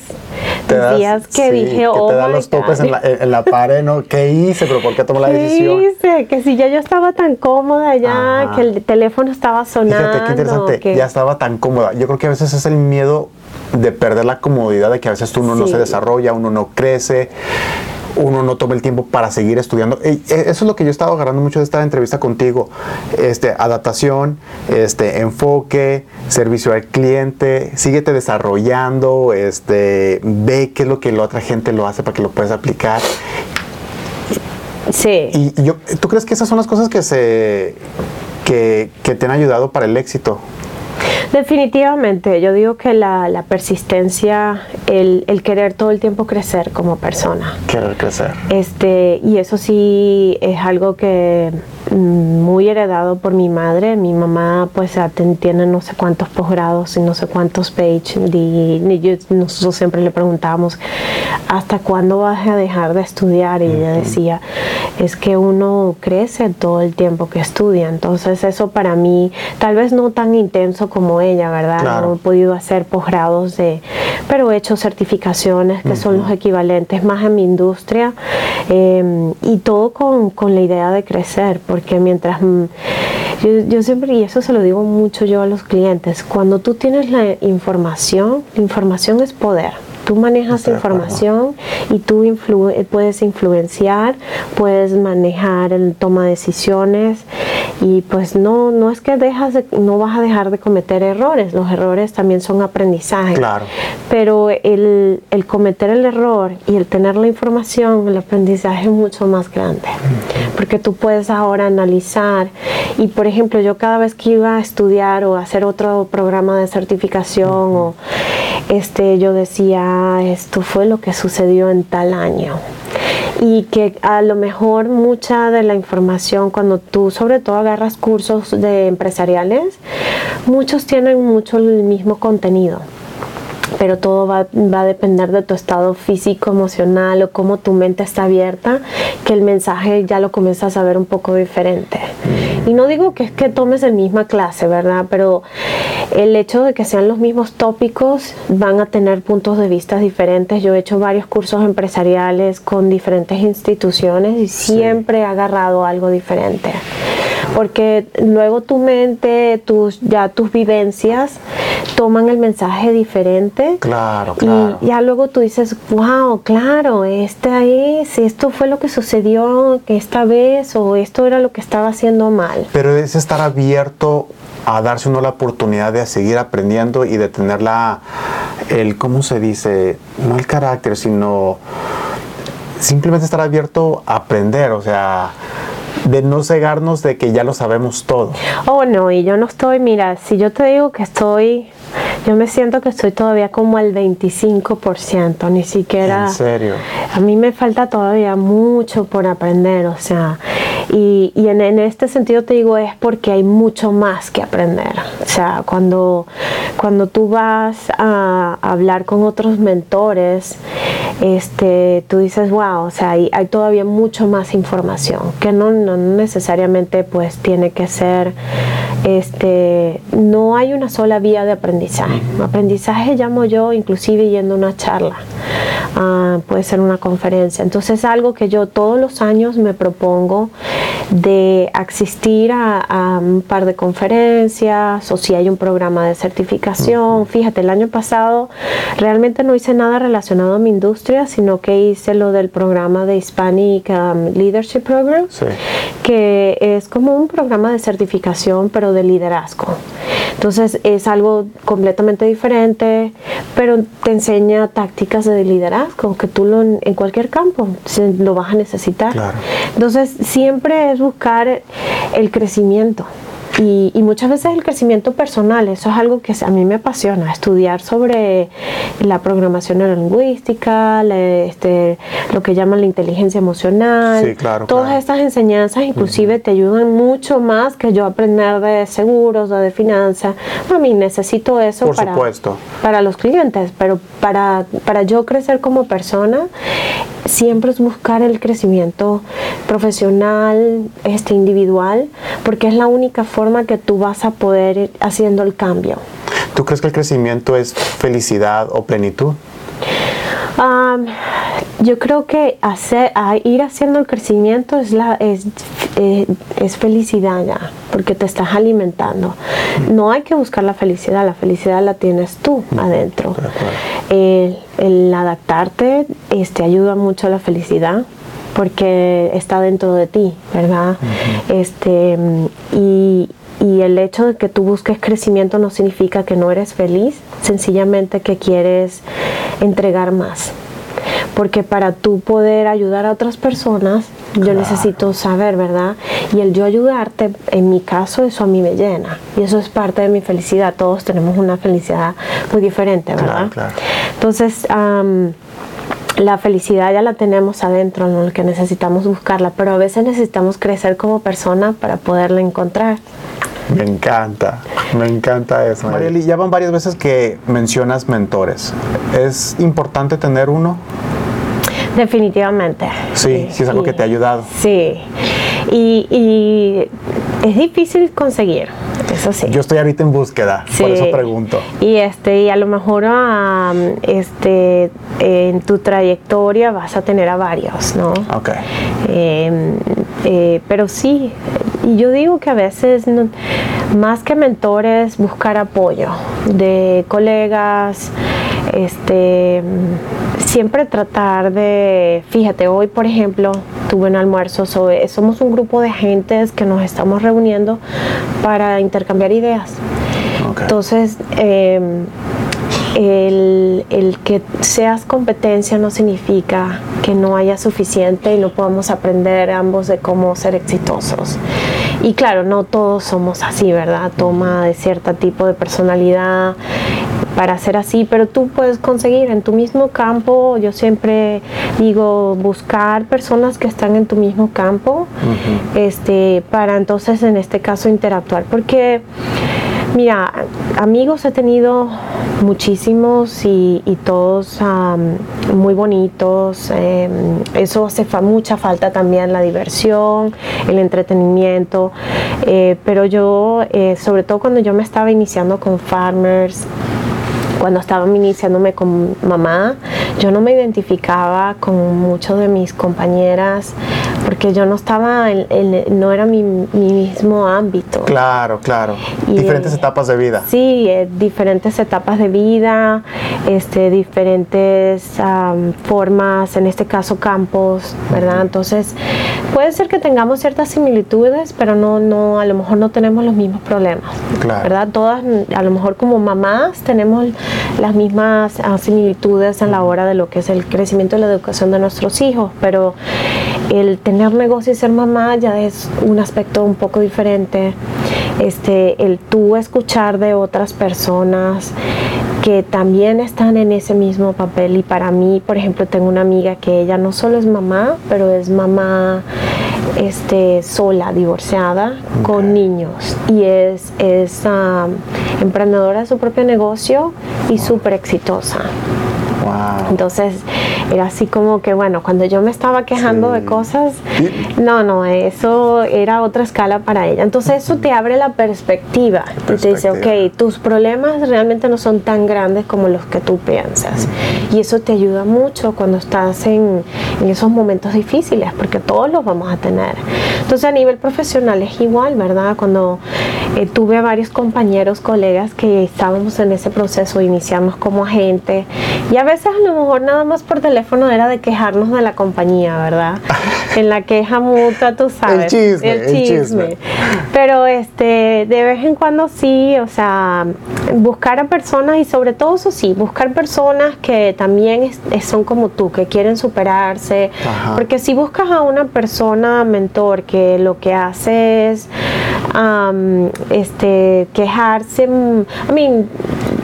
Te das- días que sí, dije, que oh te da my los topes God". en la, en la pared, ¿no? ¿Qué hice? ¿Pero por qué tomé la ¿Qué decisión? hice? Que si ya yo estaba tan cómoda ya, Ajá. que el teléfono estaba sonando. Fíjate qué interesante, que- ya estaba tan cómoda. Yo creo que a veces es el miedo de perder la comodidad, de que a veces uno no Sí. se desarrolla, uno no crece, uno no toma el tiempo para seguir estudiando. E- e- Eso es lo que yo estaba agarrando mucho de esta entrevista contigo. Este, adaptación, este, enfoque, servicio al cliente, síguete desarrollando, este, ve qué es lo que la otra gente lo hace para que lo puedas aplicar. Sí. Y, y yo, ¿tú crees que esas son las cosas que se que, que te han ayudado para el éxito? Definitivamente, yo digo que la, la persistencia, el, el querer todo el tiempo crecer como persona. Querer crecer. Este, y eso sí es algo que mm, muy heredado por mi madre. Mi mamá pues tiene no sé cuántos posgrados y no sé cuántos PhD. Y yo- nosotros siempre le preguntábamos, ¿hasta cuándo vas a dejar de estudiar? Y ella decía, es que uno crece todo el tiempo que estudia. Entonces eso para mí, tal vez no tan intenso como ella, ¿verdad? Claro. No he podido hacer posgrados de, pero he hecho certificaciones que son los equivalentes más en mi industria eh, y todo con, con la idea de crecer, porque mientras yo, yo siempre, y eso se lo digo mucho yo a los clientes, cuando tú tienes la información, la información es poder. Tú manejas información y tú influ- puedes influenciar, puedes manejar el toma de decisiones Y pues no, no es que dejas de- no vas a dejar de cometer errores, los errores también son aprendizaje. Claro. Pero el, el cometer el error y el tener la información, el aprendizaje es mucho más grande. Porque tú puedes ahora analizar. Y por ejemplo, yo cada vez que iba a estudiar o a hacer otro programa de certificación, o este, yo decía, "Ah, esto fue lo que sucedió en tal año. Y que a lo mejor mucha de la información, cuando tú sobre todo agarras cursos de empresariales, muchos tienen mucho el mismo contenido pero todo va, va a depender de tu estado físico, emocional o cómo tu mente está abierta, que el mensaje ya lo comienzas a ver un poco diferente. Y no digo que es que tomes la misma clase, ¿verdad? Pero el hecho de que sean los mismos tópicos van a tener puntos de vista diferentes. Yo he hecho varios cursos empresariales con diferentes instituciones y siempre he agarrado algo diferente porque luego tu mente, tus, ya tus vivencias toman el mensaje diferente. Claro, claro. Y ya luego tú dices, wow, claro, este ahí, si esto fue lo que sucedió esta vez o esto era lo que estaba haciendo mal. Pero es estar abierto a darse uno la oportunidad de seguir aprendiendo y de tener la, el, ¿cómo se dice? No el carácter, sino simplemente estar abierto a aprender, o sea, de no cegarnos de que ya lo sabemos todo. Oh, no, y yo no estoy, mira, si yo te digo que estoy, yo me siento que estoy todavía como al 25%, ni siquiera... En serio. A mí me falta todavía mucho por aprender, o sea, y, y en, en este sentido te digo es porque hay mucho más que aprender. O sea, cuando, cuando tú vas a hablar con otros mentores, este, tú dices, wow, o sea, hay, hay todavía mucho más información, que no, no necesariamente pues tiene que ser, este, no hay una sola vía de aprendizaje. Aprendizaje llamo yo inclusive yendo a una charla. Ah, puede ser una conferencia. Entonces es algo que yo todos los años me propongo de asistir a, a un par de conferencias o si hay un programa de certificación. Fíjate, el año pasado realmente no hice nada relacionado a mi industria, sino que hice lo del programa de Hispanic um, Leadership Program, Sí. que es como un programa de certificación, pero de liderazgo. Entonces es algo completamente diferente, pero te enseña tácticas de liderazgo que tú lo, en cualquier campo lo vas a necesitar. Claro. Entonces siempre es buscar el crecimiento. Y, y muchas veces el crecimiento personal, eso es algo que a mí me apasiona, estudiar sobre la programación neurolingüística, la- este, lo que llaman la inteligencia emocional. Sí, claro, Todas claro. estas enseñanzas inclusive te ayudan mucho más que yo aprender de seguros o de finanzas. A mí necesito eso Por para, supuesto. para los clientes, pero para, para yo crecer como persona, siempre es buscar el crecimiento profesional, este individual, porque es la única forma que tú vas a poder ir haciendo el cambio. ¿Tú crees que el crecimiento es felicidad o plenitud? Am, yo creo que hacer, ir haciendo el crecimiento es, la, es, eh, es felicidad ya, porque te estás alimentando. No hay que buscar la felicidad, la felicidad la tienes tú adentro. de acuerdo. El, el adaptarte este, ayuda mucho a la felicidad porque está dentro de ti, ¿verdad? este, y, y el hecho de que tú busques crecimiento no significa que no eres feliz, sencillamente que quieres entregar más. Porque para tú poder ayudar a otras personas, yo necesito saber, ¿verdad? Y el yo ayudarte, en mi caso, eso a mí me llena. Y eso es parte de mi felicidad. Todos tenemos una felicidad muy diferente, Claro, ¿verdad? claro. Entonces, am, la felicidad ya la tenemos adentro, ¿no? Lo que necesitamos buscarla, pero a veces necesitamos crecer como persona para poderla encontrar. Me encanta, me encanta eso. Marieli, ya van varias veces que mencionas mentores. ¿Es importante tener uno? Definitivamente. Sí, sí es algo y- que te ha ayudado. Sí. Y, y es difícil conseguir, eso sí. Yo estoy ahorita en búsqueda, por eso pregunto. Y este, y a lo mejor este, en tu trayectoria vas a tener a varios, ¿no? Ok. Eh, eh, pero sí, yo digo que a veces no- más que mentores, buscar apoyo de colegas, este, siempre tratar de, fíjate, hoy por ejemplo, tuve un almuerzo. Eh, somos un grupo de gentes que nos estamos reuniendo para intercambiar ideas. Entonces, eh, el, el que seas competencia no significa que no haya suficiente y no podamos aprender ambos de cómo ser exitosos. Y claro, no todos somos así, ¿verdad? Toma de cierto tipo de personalidad para ser así, pero tú puedes conseguir en tu mismo campo, yo siempre digo, buscar personas que están en tu mismo campo, este, para entonces en este caso interactuar, porque Mira, amigos he tenido muchísimos y, y todos am, muy bonitos. em, eso hace mucha falta también, la diversión, el entretenimiento. Eh, pero yo, eh, sobre todo cuando yo me estaba iniciando con Farmers, cuando estaba iniciándome con mamá, yo no me identificaba con muchos de mis compañeras porque yo no estaba, en, en- no era mi, mi mismo ámbito. Claro, claro. Y, Diferentes eh, etapas de vida. Sí, eh, diferentes etapas de vida, este, diferentes am, formas, en este caso campos, ¿verdad? Entonces, puede ser que tengamos ciertas similitudes, pero no, no, a lo mejor no tenemos los mismos problemas, Claro. ¿verdad? Todas, a lo mejor como mamás, tenemos las mismas ah, similitudes en la hora de lo que es el crecimiento y la educación de nuestros hijos, pero el tener negocio y ser mamá ya es un aspecto un poco diferente. Este, el tú escuchar de otras personas que también están en ese mismo papel y para mí, por ejemplo, tengo una amiga que ella no solo es mamá, pero es mamá este, sola, divorciada, con niños y es, es ah, emprendedora de su propio negocio y súper exitosa. Wow. Entonces era así como que, bueno, cuando yo me estaba quejando Sí. de cosas, no, no, eso era otra escala para ella. Entonces eso te abre la perspectiva y te dice, Perspectiva. ok, tus problemas realmente no son tan grandes como los que tú piensas. Y eso te ayuda mucho cuando estás en, en esos momentos difíciles, porque todos los vamos a tener. Entonces a nivel profesional es igual, ¿verdad? Cuando eh, tuve a varios compañeros, colegas que estábamos en ese proceso, iniciamos como agente y a veces a lo mejor nada más por teléfono era de quejarnos de la compañía, ¿verdad? *laughs* en la queja mutua, tú sabes. chisme, el chisme. Pero este, de vez en cuando sí, o sea, buscar a personas y sobre todo eso sí, buscar personas que también es- son como tú, que quieren superarse. Ajá. Porque si buscas a una persona mentor que lo que hace es am, este, quejarse, mm, I mean,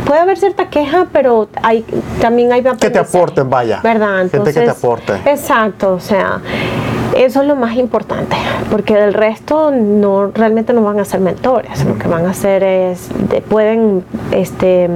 puede haber cierta queja, pero hay, también hay Que te aporten, vaya. ¿Verdad? Gente que te Entonces, aporte. Exacto, o sea, eso es lo más importante, porque del resto no realmente no van a ser mentores, lo que van a hacer es de- pueden este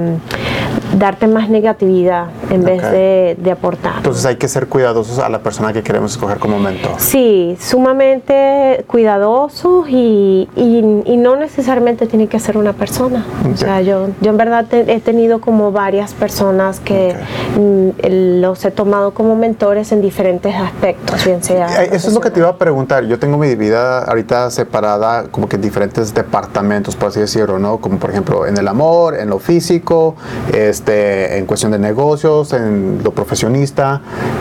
darte más negatividad en vez Ok. de, de aportar. Entonces hay que ser cuidadosos a la persona que queremos escoger como mentor. Sí, sumamente cuidadosos y, y- y no necesariamente tiene que ser una persona. Ok. O sea, yo, yo en verdad te- he tenido como varias personas que mm, el- los he tomado como mentores en diferentes aspectos, bien sea. Eh, Eso es lo que te iba a preguntar. Yo tengo mi vida ahorita separada como que en diferentes departamentos, por así decirlo, ¿no? Como por ejemplo en el amor, en lo físico, este, en cuestión de negocios, en lo profesionista.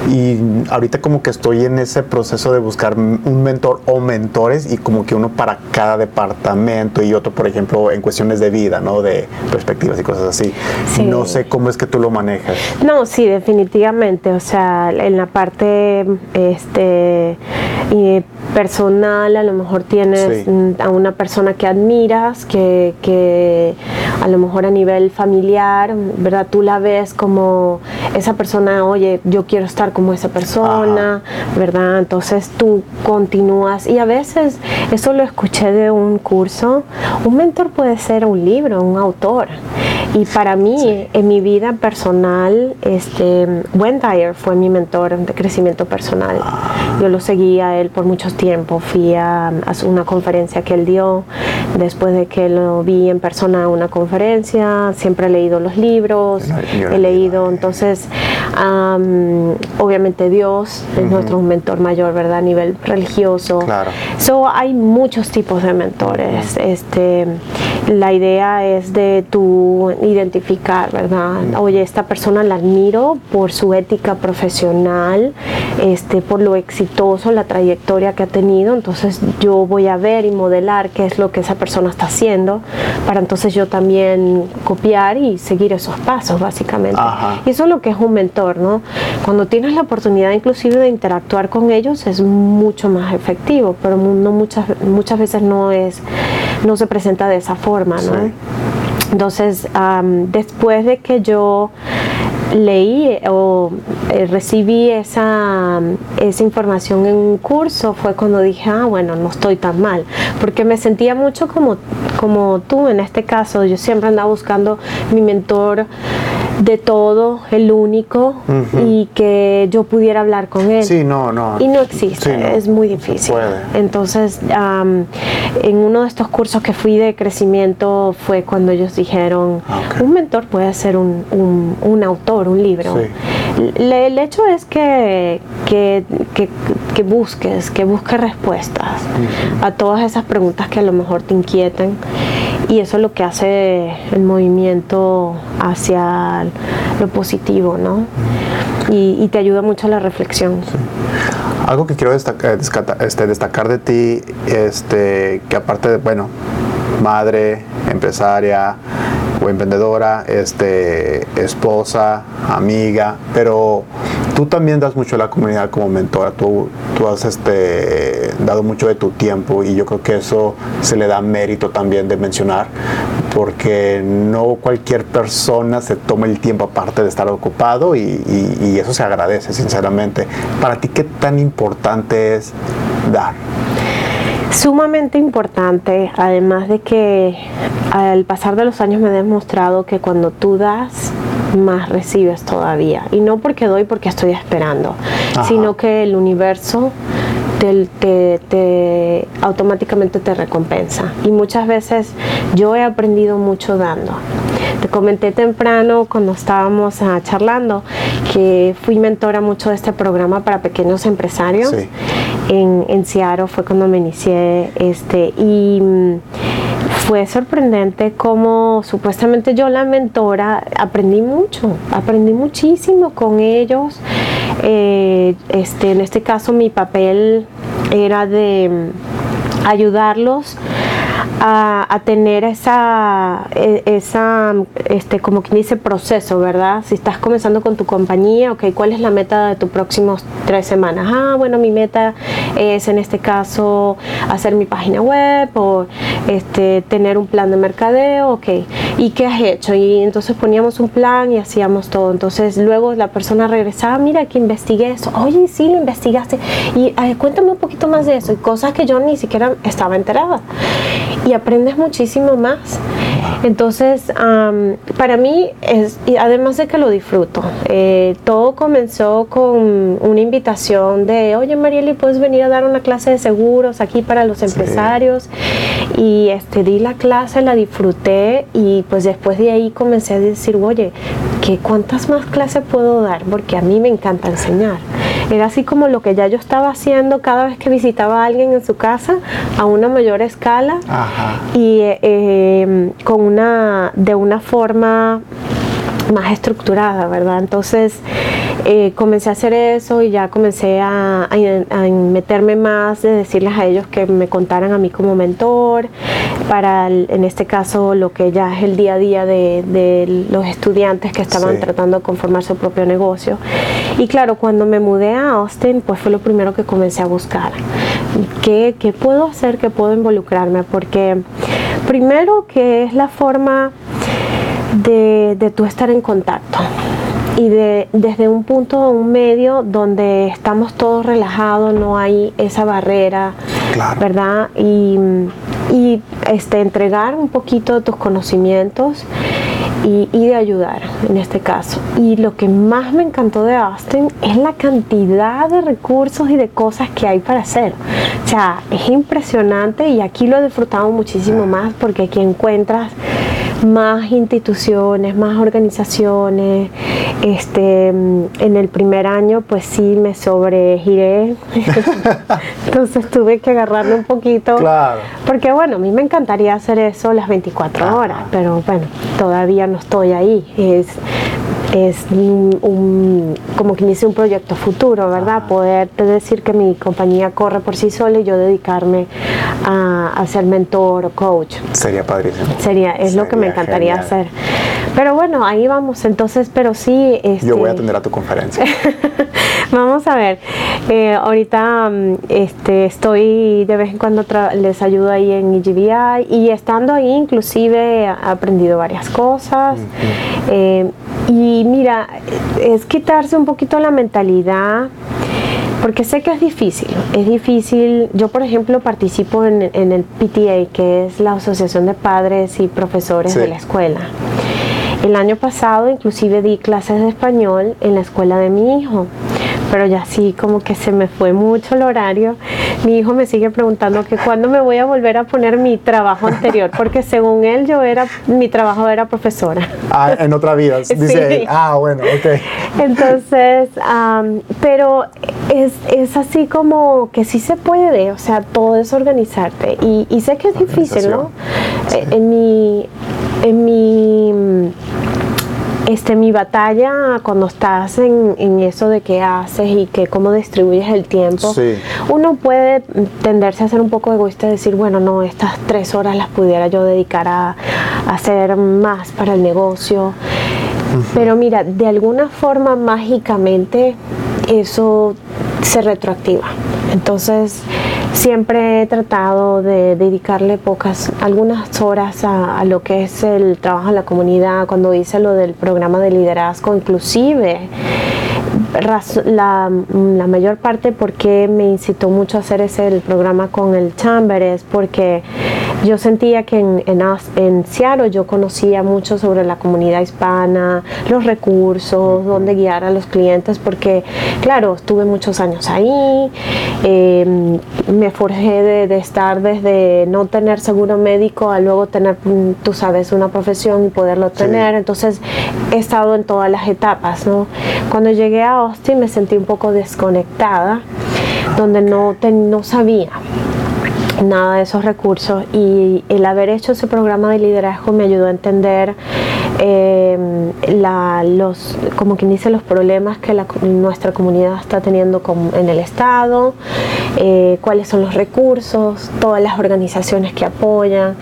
Y ahorita como que estoy en ese proceso de buscar un mentor o mentores y como que uno para cada departamento y otro, por ejemplo, en cuestiones de vida, ¿no? De perspectivas y cosas así. Sí. No sé cómo es que tú lo manejas. No, sí, definitivamente. O sea, en la parte este, y personal, a lo mejor tienes Sí. a una persona que admiras, que, que a lo mejor a nivel familiar, ¿verdad? Tú la ves como esa persona, oye, yo quiero estar como esa persona, ¿verdad? Entonces tú continúas. Y a veces, eso lo escuché de un curso, un mentor puede ser un libro, un autor. Y para mí, en mi vida personal, este, Wayne Dyer fue mi mentor de crecimiento personal. Yo lo seguí a él por mucho tiempo. Fui a, a una conferencia que él dio. Después de que lo vi en persona en una conferencia, siempre he leído los libros, he leído. Entonces, Am, obviamente Dios es nuestro mentor mayor, ¿verdad? A nivel religioso. Claro. So, hay muchos tipos de mentores. Este, la idea es de tú identificar, ¿verdad? Oye, esta persona la admiro por su ética profesional, este, por lo exitoso, la trayectoria que ha tenido. Entonces yo voy a ver y modelar qué es lo que esa persona está haciendo para entonces yo también copiar y seguir esos pasos, básicamente. Ajá. Y eso es lo que es un mentor, ¿no? Cuando tienes la oportunidad inclusive de interactuar con ellos es mucho más efectivo, pero no muchas, muchas veces no es, no se presenta de esa forma, ¿no? Sí. Entonces, después de que yo leí eh, o eh, recibí esa, esa información en un curso, fue cuando dije, ah, bueno, no estoy tan mal, porque me sentía mucho como, como tú en este caso, yo siempre andaba buscando mi mentor de todo, el único, y que yo pudiera hablar con él. Sí, no, no. Y no existe, Sí, no. es muy difícil. Puede. Entonces, am, en uno de estos cursos que fui de crecimiento fue cuando ellos dijeron, Ah, un mentor puede ser un, un- un autor, un libro. Sí. Le- el hecho es que, que, que- que busques, que busques respuestas a todas esas preguntas que a lo mejor te inquietan. Y eso es lo que hace el movimiento hacia lo positivo, ¿no? Y, y te ayuda mucho a la reflexión. Algo que quiero destaca- descata- este, destacar de ti, este, que aparte de, bueno, madre, empresaria o emprendedora, este, esposa, amiga, pero tú también das mucho a la comunidad como mentora, tú, tú has este, dado mucho de tu tiempo y yo creo que eso se le da mérito también de mencionar, porque no cualquier persona se toma el tiempo aparte de estar ocupado y, y- y eso se agradece, sinceramente. Para ti, ¿qué tan importante es dar? Sumamente importante, además de que al pasar de los años me he demostrado que cuando tú das, más recibes todavía. Y no porque doy porque estoy esperando, Ajá. sino que el universo te, te- te- automáticamente te recompensa. Y muchas veces yo he aprendido mucho dando. Te comenté temprano cuando estábamos ah, charlando que fui mentora mucho de este programa para pequeños empresarios Sí. en, en Seattle fue cuando me inicié este y mm, fue sorprendente como supuestamente yo la mentora aprendí mucho aprendí muchísimo con ellos Eh, este en este caso mi papel era de mm, ayudarlos a, tener esa, e- esa, este, como quien dice, proceso, ¿verdad? Si estás comenzando con tu compañía, ok, ¿cuál es la meta de tus próximos tres semanas? Ah, bueno, mi meta es en este caso hacer mi página web o este, tener un plan de mercadeo, ok. ¿Y qué has hecho? Y entonces poníamos un plan y hacíamos todo. Entonces luego la persona regresaba, mira que investigué eso. Oye, sí, lo investigaste. Y ay, cuéntame un poquito más de eso. Y cosas que yo ni siquiera estaba enterada. Y aprendes muchísimo más. Entonces, am, para mí, es, y además de que lo disfruto, eh, todo comenzó con una invitación de, oye Marieli, ¿puedes venir a dar una clase de seguros aquí para los empresarios? Y este, di la clase, la disfruté y pues después de ahí comencé a decir, oye, ¿qué, ¿cuántas más clases puedo dar? Porque a mí me encanta enseñar. Era así como lo que ya yo estaba haciendo cada vez que visitaba a alguien en su casa a una mayor escala Ajá. y eh, eh, con una de una forma más estructurada, ¿verdad? Entonces eh, comencé a hacer eso y ya comencé a, a- a meterme más, de decirles a ellos que me contaran a mí como mentor, para el- en este caso lo que ya es el día a día de, de los estudiantes que estaban Sí. tratando de conformar su propio negocio. Y claro, cuando me mudé a Austin, pues fue lo primero que comencé a buscar. ¿Qué, qué puedo hacer? ¿Qué puedo involucrarme? Porque primero que es la forma de, de tú estar en contacto y de, desde un punto, un medio donde estamos todos relajados, no hay esa barrera, Claro. ¿verdad? Y, y, este, entregar un poquito de tus conocimientos y, y de ayudar en este caso. Y lo que más me encantó de Austin es la cantidad de recursos y de cosas que hay para hacer. O sea, es impresionante y aquí lo he disfrutado muchísimo más porque aquí encuentras más instituciones, más organizaciones. Este, mm, en el primer año pues sí me sobregiré, *laughs* entonces tuve que agarrarme un poquito. Claro. Porque bueno, a mí me encantaría hacer eso las 24 horas, pero bueno, todavía no estoy ahí. Es, es un, un- como que inicie un proyecto futuro, ¿verdad? Poder decir que mi compañía corre por sí sola y yo dedicarme a, a ser mentor o coach. Sería padrísimo. Sería, es lo que me encantaría genial. hacer. Pero bueno, ahí vamos. Entonces, pero sí. Este, Yo voy a atender a tu conferencia. *laughs* Vamos a ver. Eh, ahorita mm, este, estoy de vez en cuando les ayudo ahí en EGBI y estando ahí inclusive he aprendido varias cosas. Eh, y mira, es quitarse un poquito la mentalidad. Porque sé que es difícil, es difícil. Yo, por ejemplo, participo en, en el PTA, que es la Asociación de Padres y Profesores Sí. de la escuela. El año pasado inclusive di clases de español en la escuela de mi hijo, pero ya sí como que se me fue mucho el horario. Mi hijo me sigue preguntando que cuándo me voy a volver a poner mi trabajo anterior, porque según él yo era, mi trabajo era profesora. Ah, en otra vida. *laughs* Dice Sí. él. Ah, bueno, ok. Entonces, am, pero es, es así como que sí se puede, o sea, todo es organizarte. Y, y sé que es difícil, ¿no? Eh, En mi, en mi, este, mi batalla, cuando estás en, en eso de qué haces y que cómo distribuyes el tiempo, Sí. uno puede tenderse a ser un poco egoísta y decir, bueno, no, estas tres horas las pudiera yo dedicar a, a hacer más para el negocio. Pero mira, de alguna forma mágicamente eso se retroactiva. Entonces, siempre he tratado de dedicarle pocas, algunas horas a, lo que es el trabajo en la comunidad. Cuando hice lo del programa de liderazgo, inclusive la, mayor parte por qué me incitó mucho a hacer ese el programa con el Chamber es porque yo sentía que en, en, Seattle yo conocía mucho sobre la comunidad hispana, los recursos, dónde guiar a los clientes, porque claro, estuve muchos años ahí, eh, me forjé de, de estar desde no tener seguro médico a luego tener, mm, tú sabes, una profesión y poderlo tener, entonces he estado en todas las etapas, ¿no? Cuando llegué a Austin me sentí un poco desconectada, donde no, te- no sabía nada de esos recursos y el haber hecho ese programa de liderazgo me ayudó a entender eh, la- los, como quien dice, los problemas que la nuestra comunidad está teniendo con- en el Estado, eh, cuáles son los recursos, todas las organizaciones que apoyan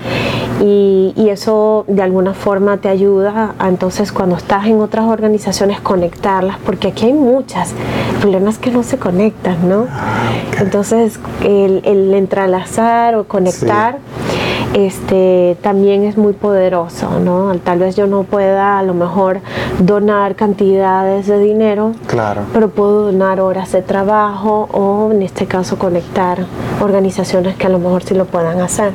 y, y eso de alguna forma te ayuda a entonces cuando estás en otras organizaciones conectarlas, porque aquí hay muchas, el problema es que no se conectan, ¿no? Entonces el, el entrelazar o conectar este, también es muy poderoso, ¿no? Tal vez yo no pueda a lo mejor donar cantidades de dinero, Claro. pero puedo donar horas de trabajo o en este caso conectar organizaciones que a lo mejor sí lo puedan hacer.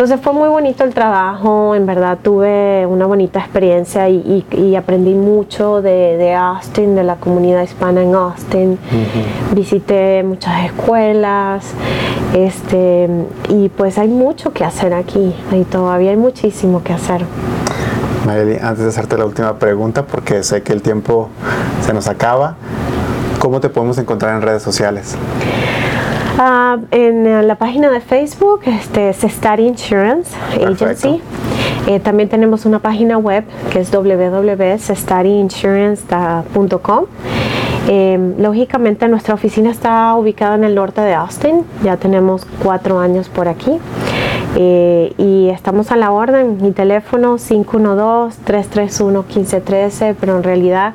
Entonces fue muy bonito el trabajo, en verdad tuve una bonita experiencia y, y- y aprendí mucho de, de Austin, de la comunidad hispana en Austin. Visité muchas escuelas este, y pues hay mucho que hacer aquí y todavía hay muchísimo que hacer. Mayeli, antes de hacerte la última pregunta, porque sé que el tiempo se nos acaba, ¿cómo te podemos encontrar en redes sociales? Ah, en eh, la página de Facebook, este, Sestari Insurance. Agency. Eh, también tenemos una página web que es www.sestariinsurance.com. Eh, lógicamente nuestra oficina está ubicada en el norte de Austin, ya tenemos cuatro años por aquí. Eh, y estamos a la orden, mi teléfono 512-331-1513, pero en realidad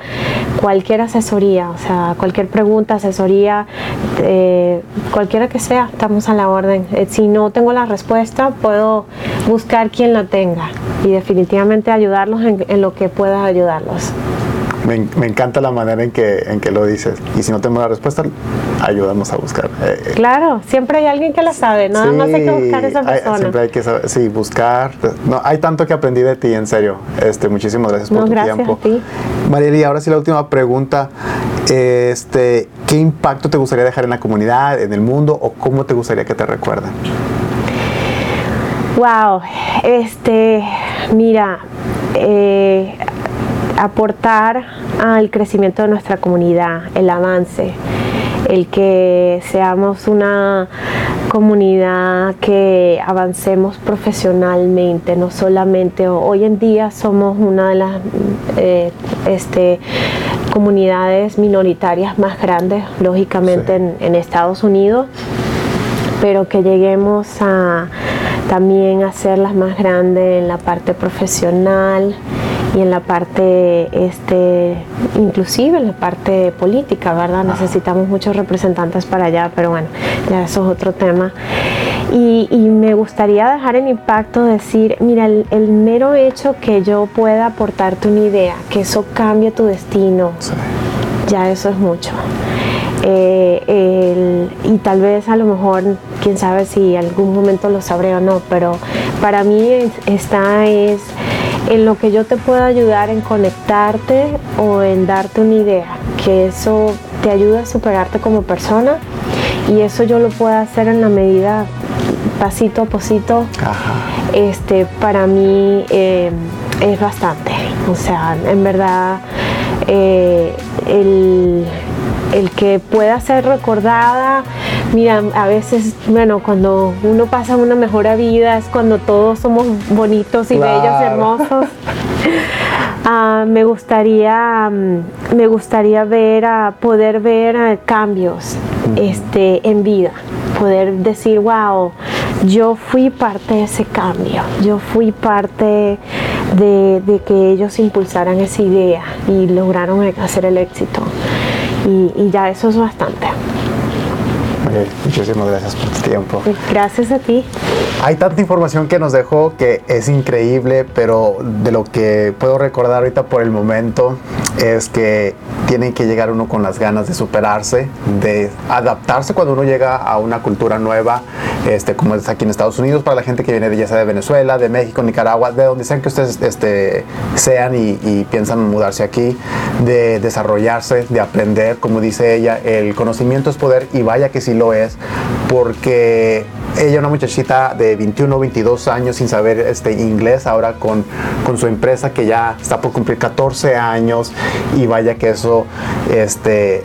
cualquier asesoría, o sea, cualquier pregunta, asesoría, eh, cualquiera que sea, estamos a la orden. Eh, si no tengo la respuesta, puedo buscar quien la tenga y definitivamente ayudarlos en, en lo que pueda ayudarlos. Me, me encanta la manera en que, en que lo dices. Y si no tenemos la respuesta, ayudamos a buscar. Eh, eh, Claro, siempre hay alguien que la sabe, nada más hay que buscar a esa hay- persona. siempre hay que saber, sí, buscar. No, hay tanto que aprendí de ti, en serio. Este, muchísimas gracias por No, tu gracias tiempo. a ti. Marieli, ahora sí la última pregunta. Este, ¿Qué impacto te gustaría dejar en la comunidad, en el mundo, o cómo te gustaría que te recuerden? Wow, este, mira, eh, aportar al crecimiento de nuestra comunidad, el avance, el que seamos una comunidad que avancemos profesionalmente, no solamente hoy en día somos una de las eh, este, comunidades minoritarias más grandes, lógicamente en, en Estados Unidos, pero que lleguemos a también a ser las más grandes en la parte profesional y en la parte este inclusive en la parte política, ¿verdad? Necesitamos muchos representantes para allá, pero bueno, ya eso es otro tema. Y, y me gustaría dejar el impacto, decir, mira, el, el mero hecho que yo pueda aportarte una idea, que eso cambie tu destino, ya eso es mucho. Eh, el- y tal vez a lo mejor, quién sabe si algún momento lo sabré o no, pero para mí es- está es en lo que yo te pueda ayudar en conectarte o en darte una idea, que eso te ayude a superarte como persona y eso yo lo puedo hacer en la medida pasito a pasito Ajá. este, para mí eh, es bastante. O sea, en verdad, eh, el, el que pueda ser recordada, mira, a veces, bueno, cuando uno pasa una mejor vida es cuando todos somos bonitos y bellos, Claro. hermosos. *laughs* Ah, me gustaría mm, me gustaría ver a poder ver ah, cambios este en vida. Poder decir wow yo fui parte de ese cambio. Yo fui parte de, de que ellos impulsaran esa idea y lograron hacer el éxito y, y ya eso es bastante Oye, muchísimas gracias por tu tiempo. gracias a ti Hay tanta información que nos dejó que es increíble, pero de lo que puedo recordar ahorita por el momento es que tiene que llegar uno con las ganas de superarse, de adaptarse cuando uno llega a una cultura nueva, este, como es aquí en Estados Unidos, para la gente que viene de, ya sea de Venezuela, de México, Nicaragua, de donde sean que ustedes este, sean y, y piensan mudarse aquí, de desarrollarse, de aprender, como dice ella, el conocimiento es poder y vaya que sí lo es, porque ella, una muchachita de 21 22 años sin saber este inglés, ahora con, con su empresa que ya está por cumplir 14 años y vaya que eso este,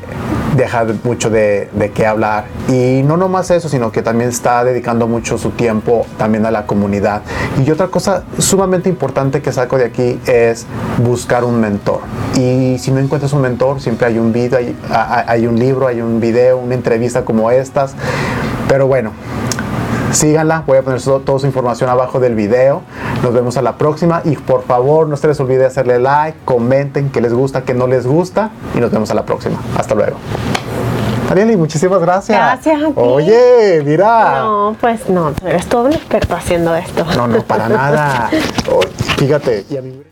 deja de- mucho de, de qué hablar. Y no nomás eso, sino que también está dedicando mucho su tiempo también a la comunidad. Y otra cosa sumamente importante que saco de aquí es buscar un mentor. Y si no encuentras un mentor, siempre hay un video, hay- hay un libro, hay un video, una entrevista como estas. Pero bueno, síganla, voy a poner so- toda su información abajo del video. Nos vemos a la próxima y por favor no se les olvide hacerle like, comenten qué les gusta, qué no les gusta y nos vemos a la próxima. Hasta luego. Arieli, muchísimas gracias. Gracias a ti. Oye, mira. no pues no eres todo un experto haciendo esto No, no, para nada. Oh, *laughs* fíjate. Y a mí-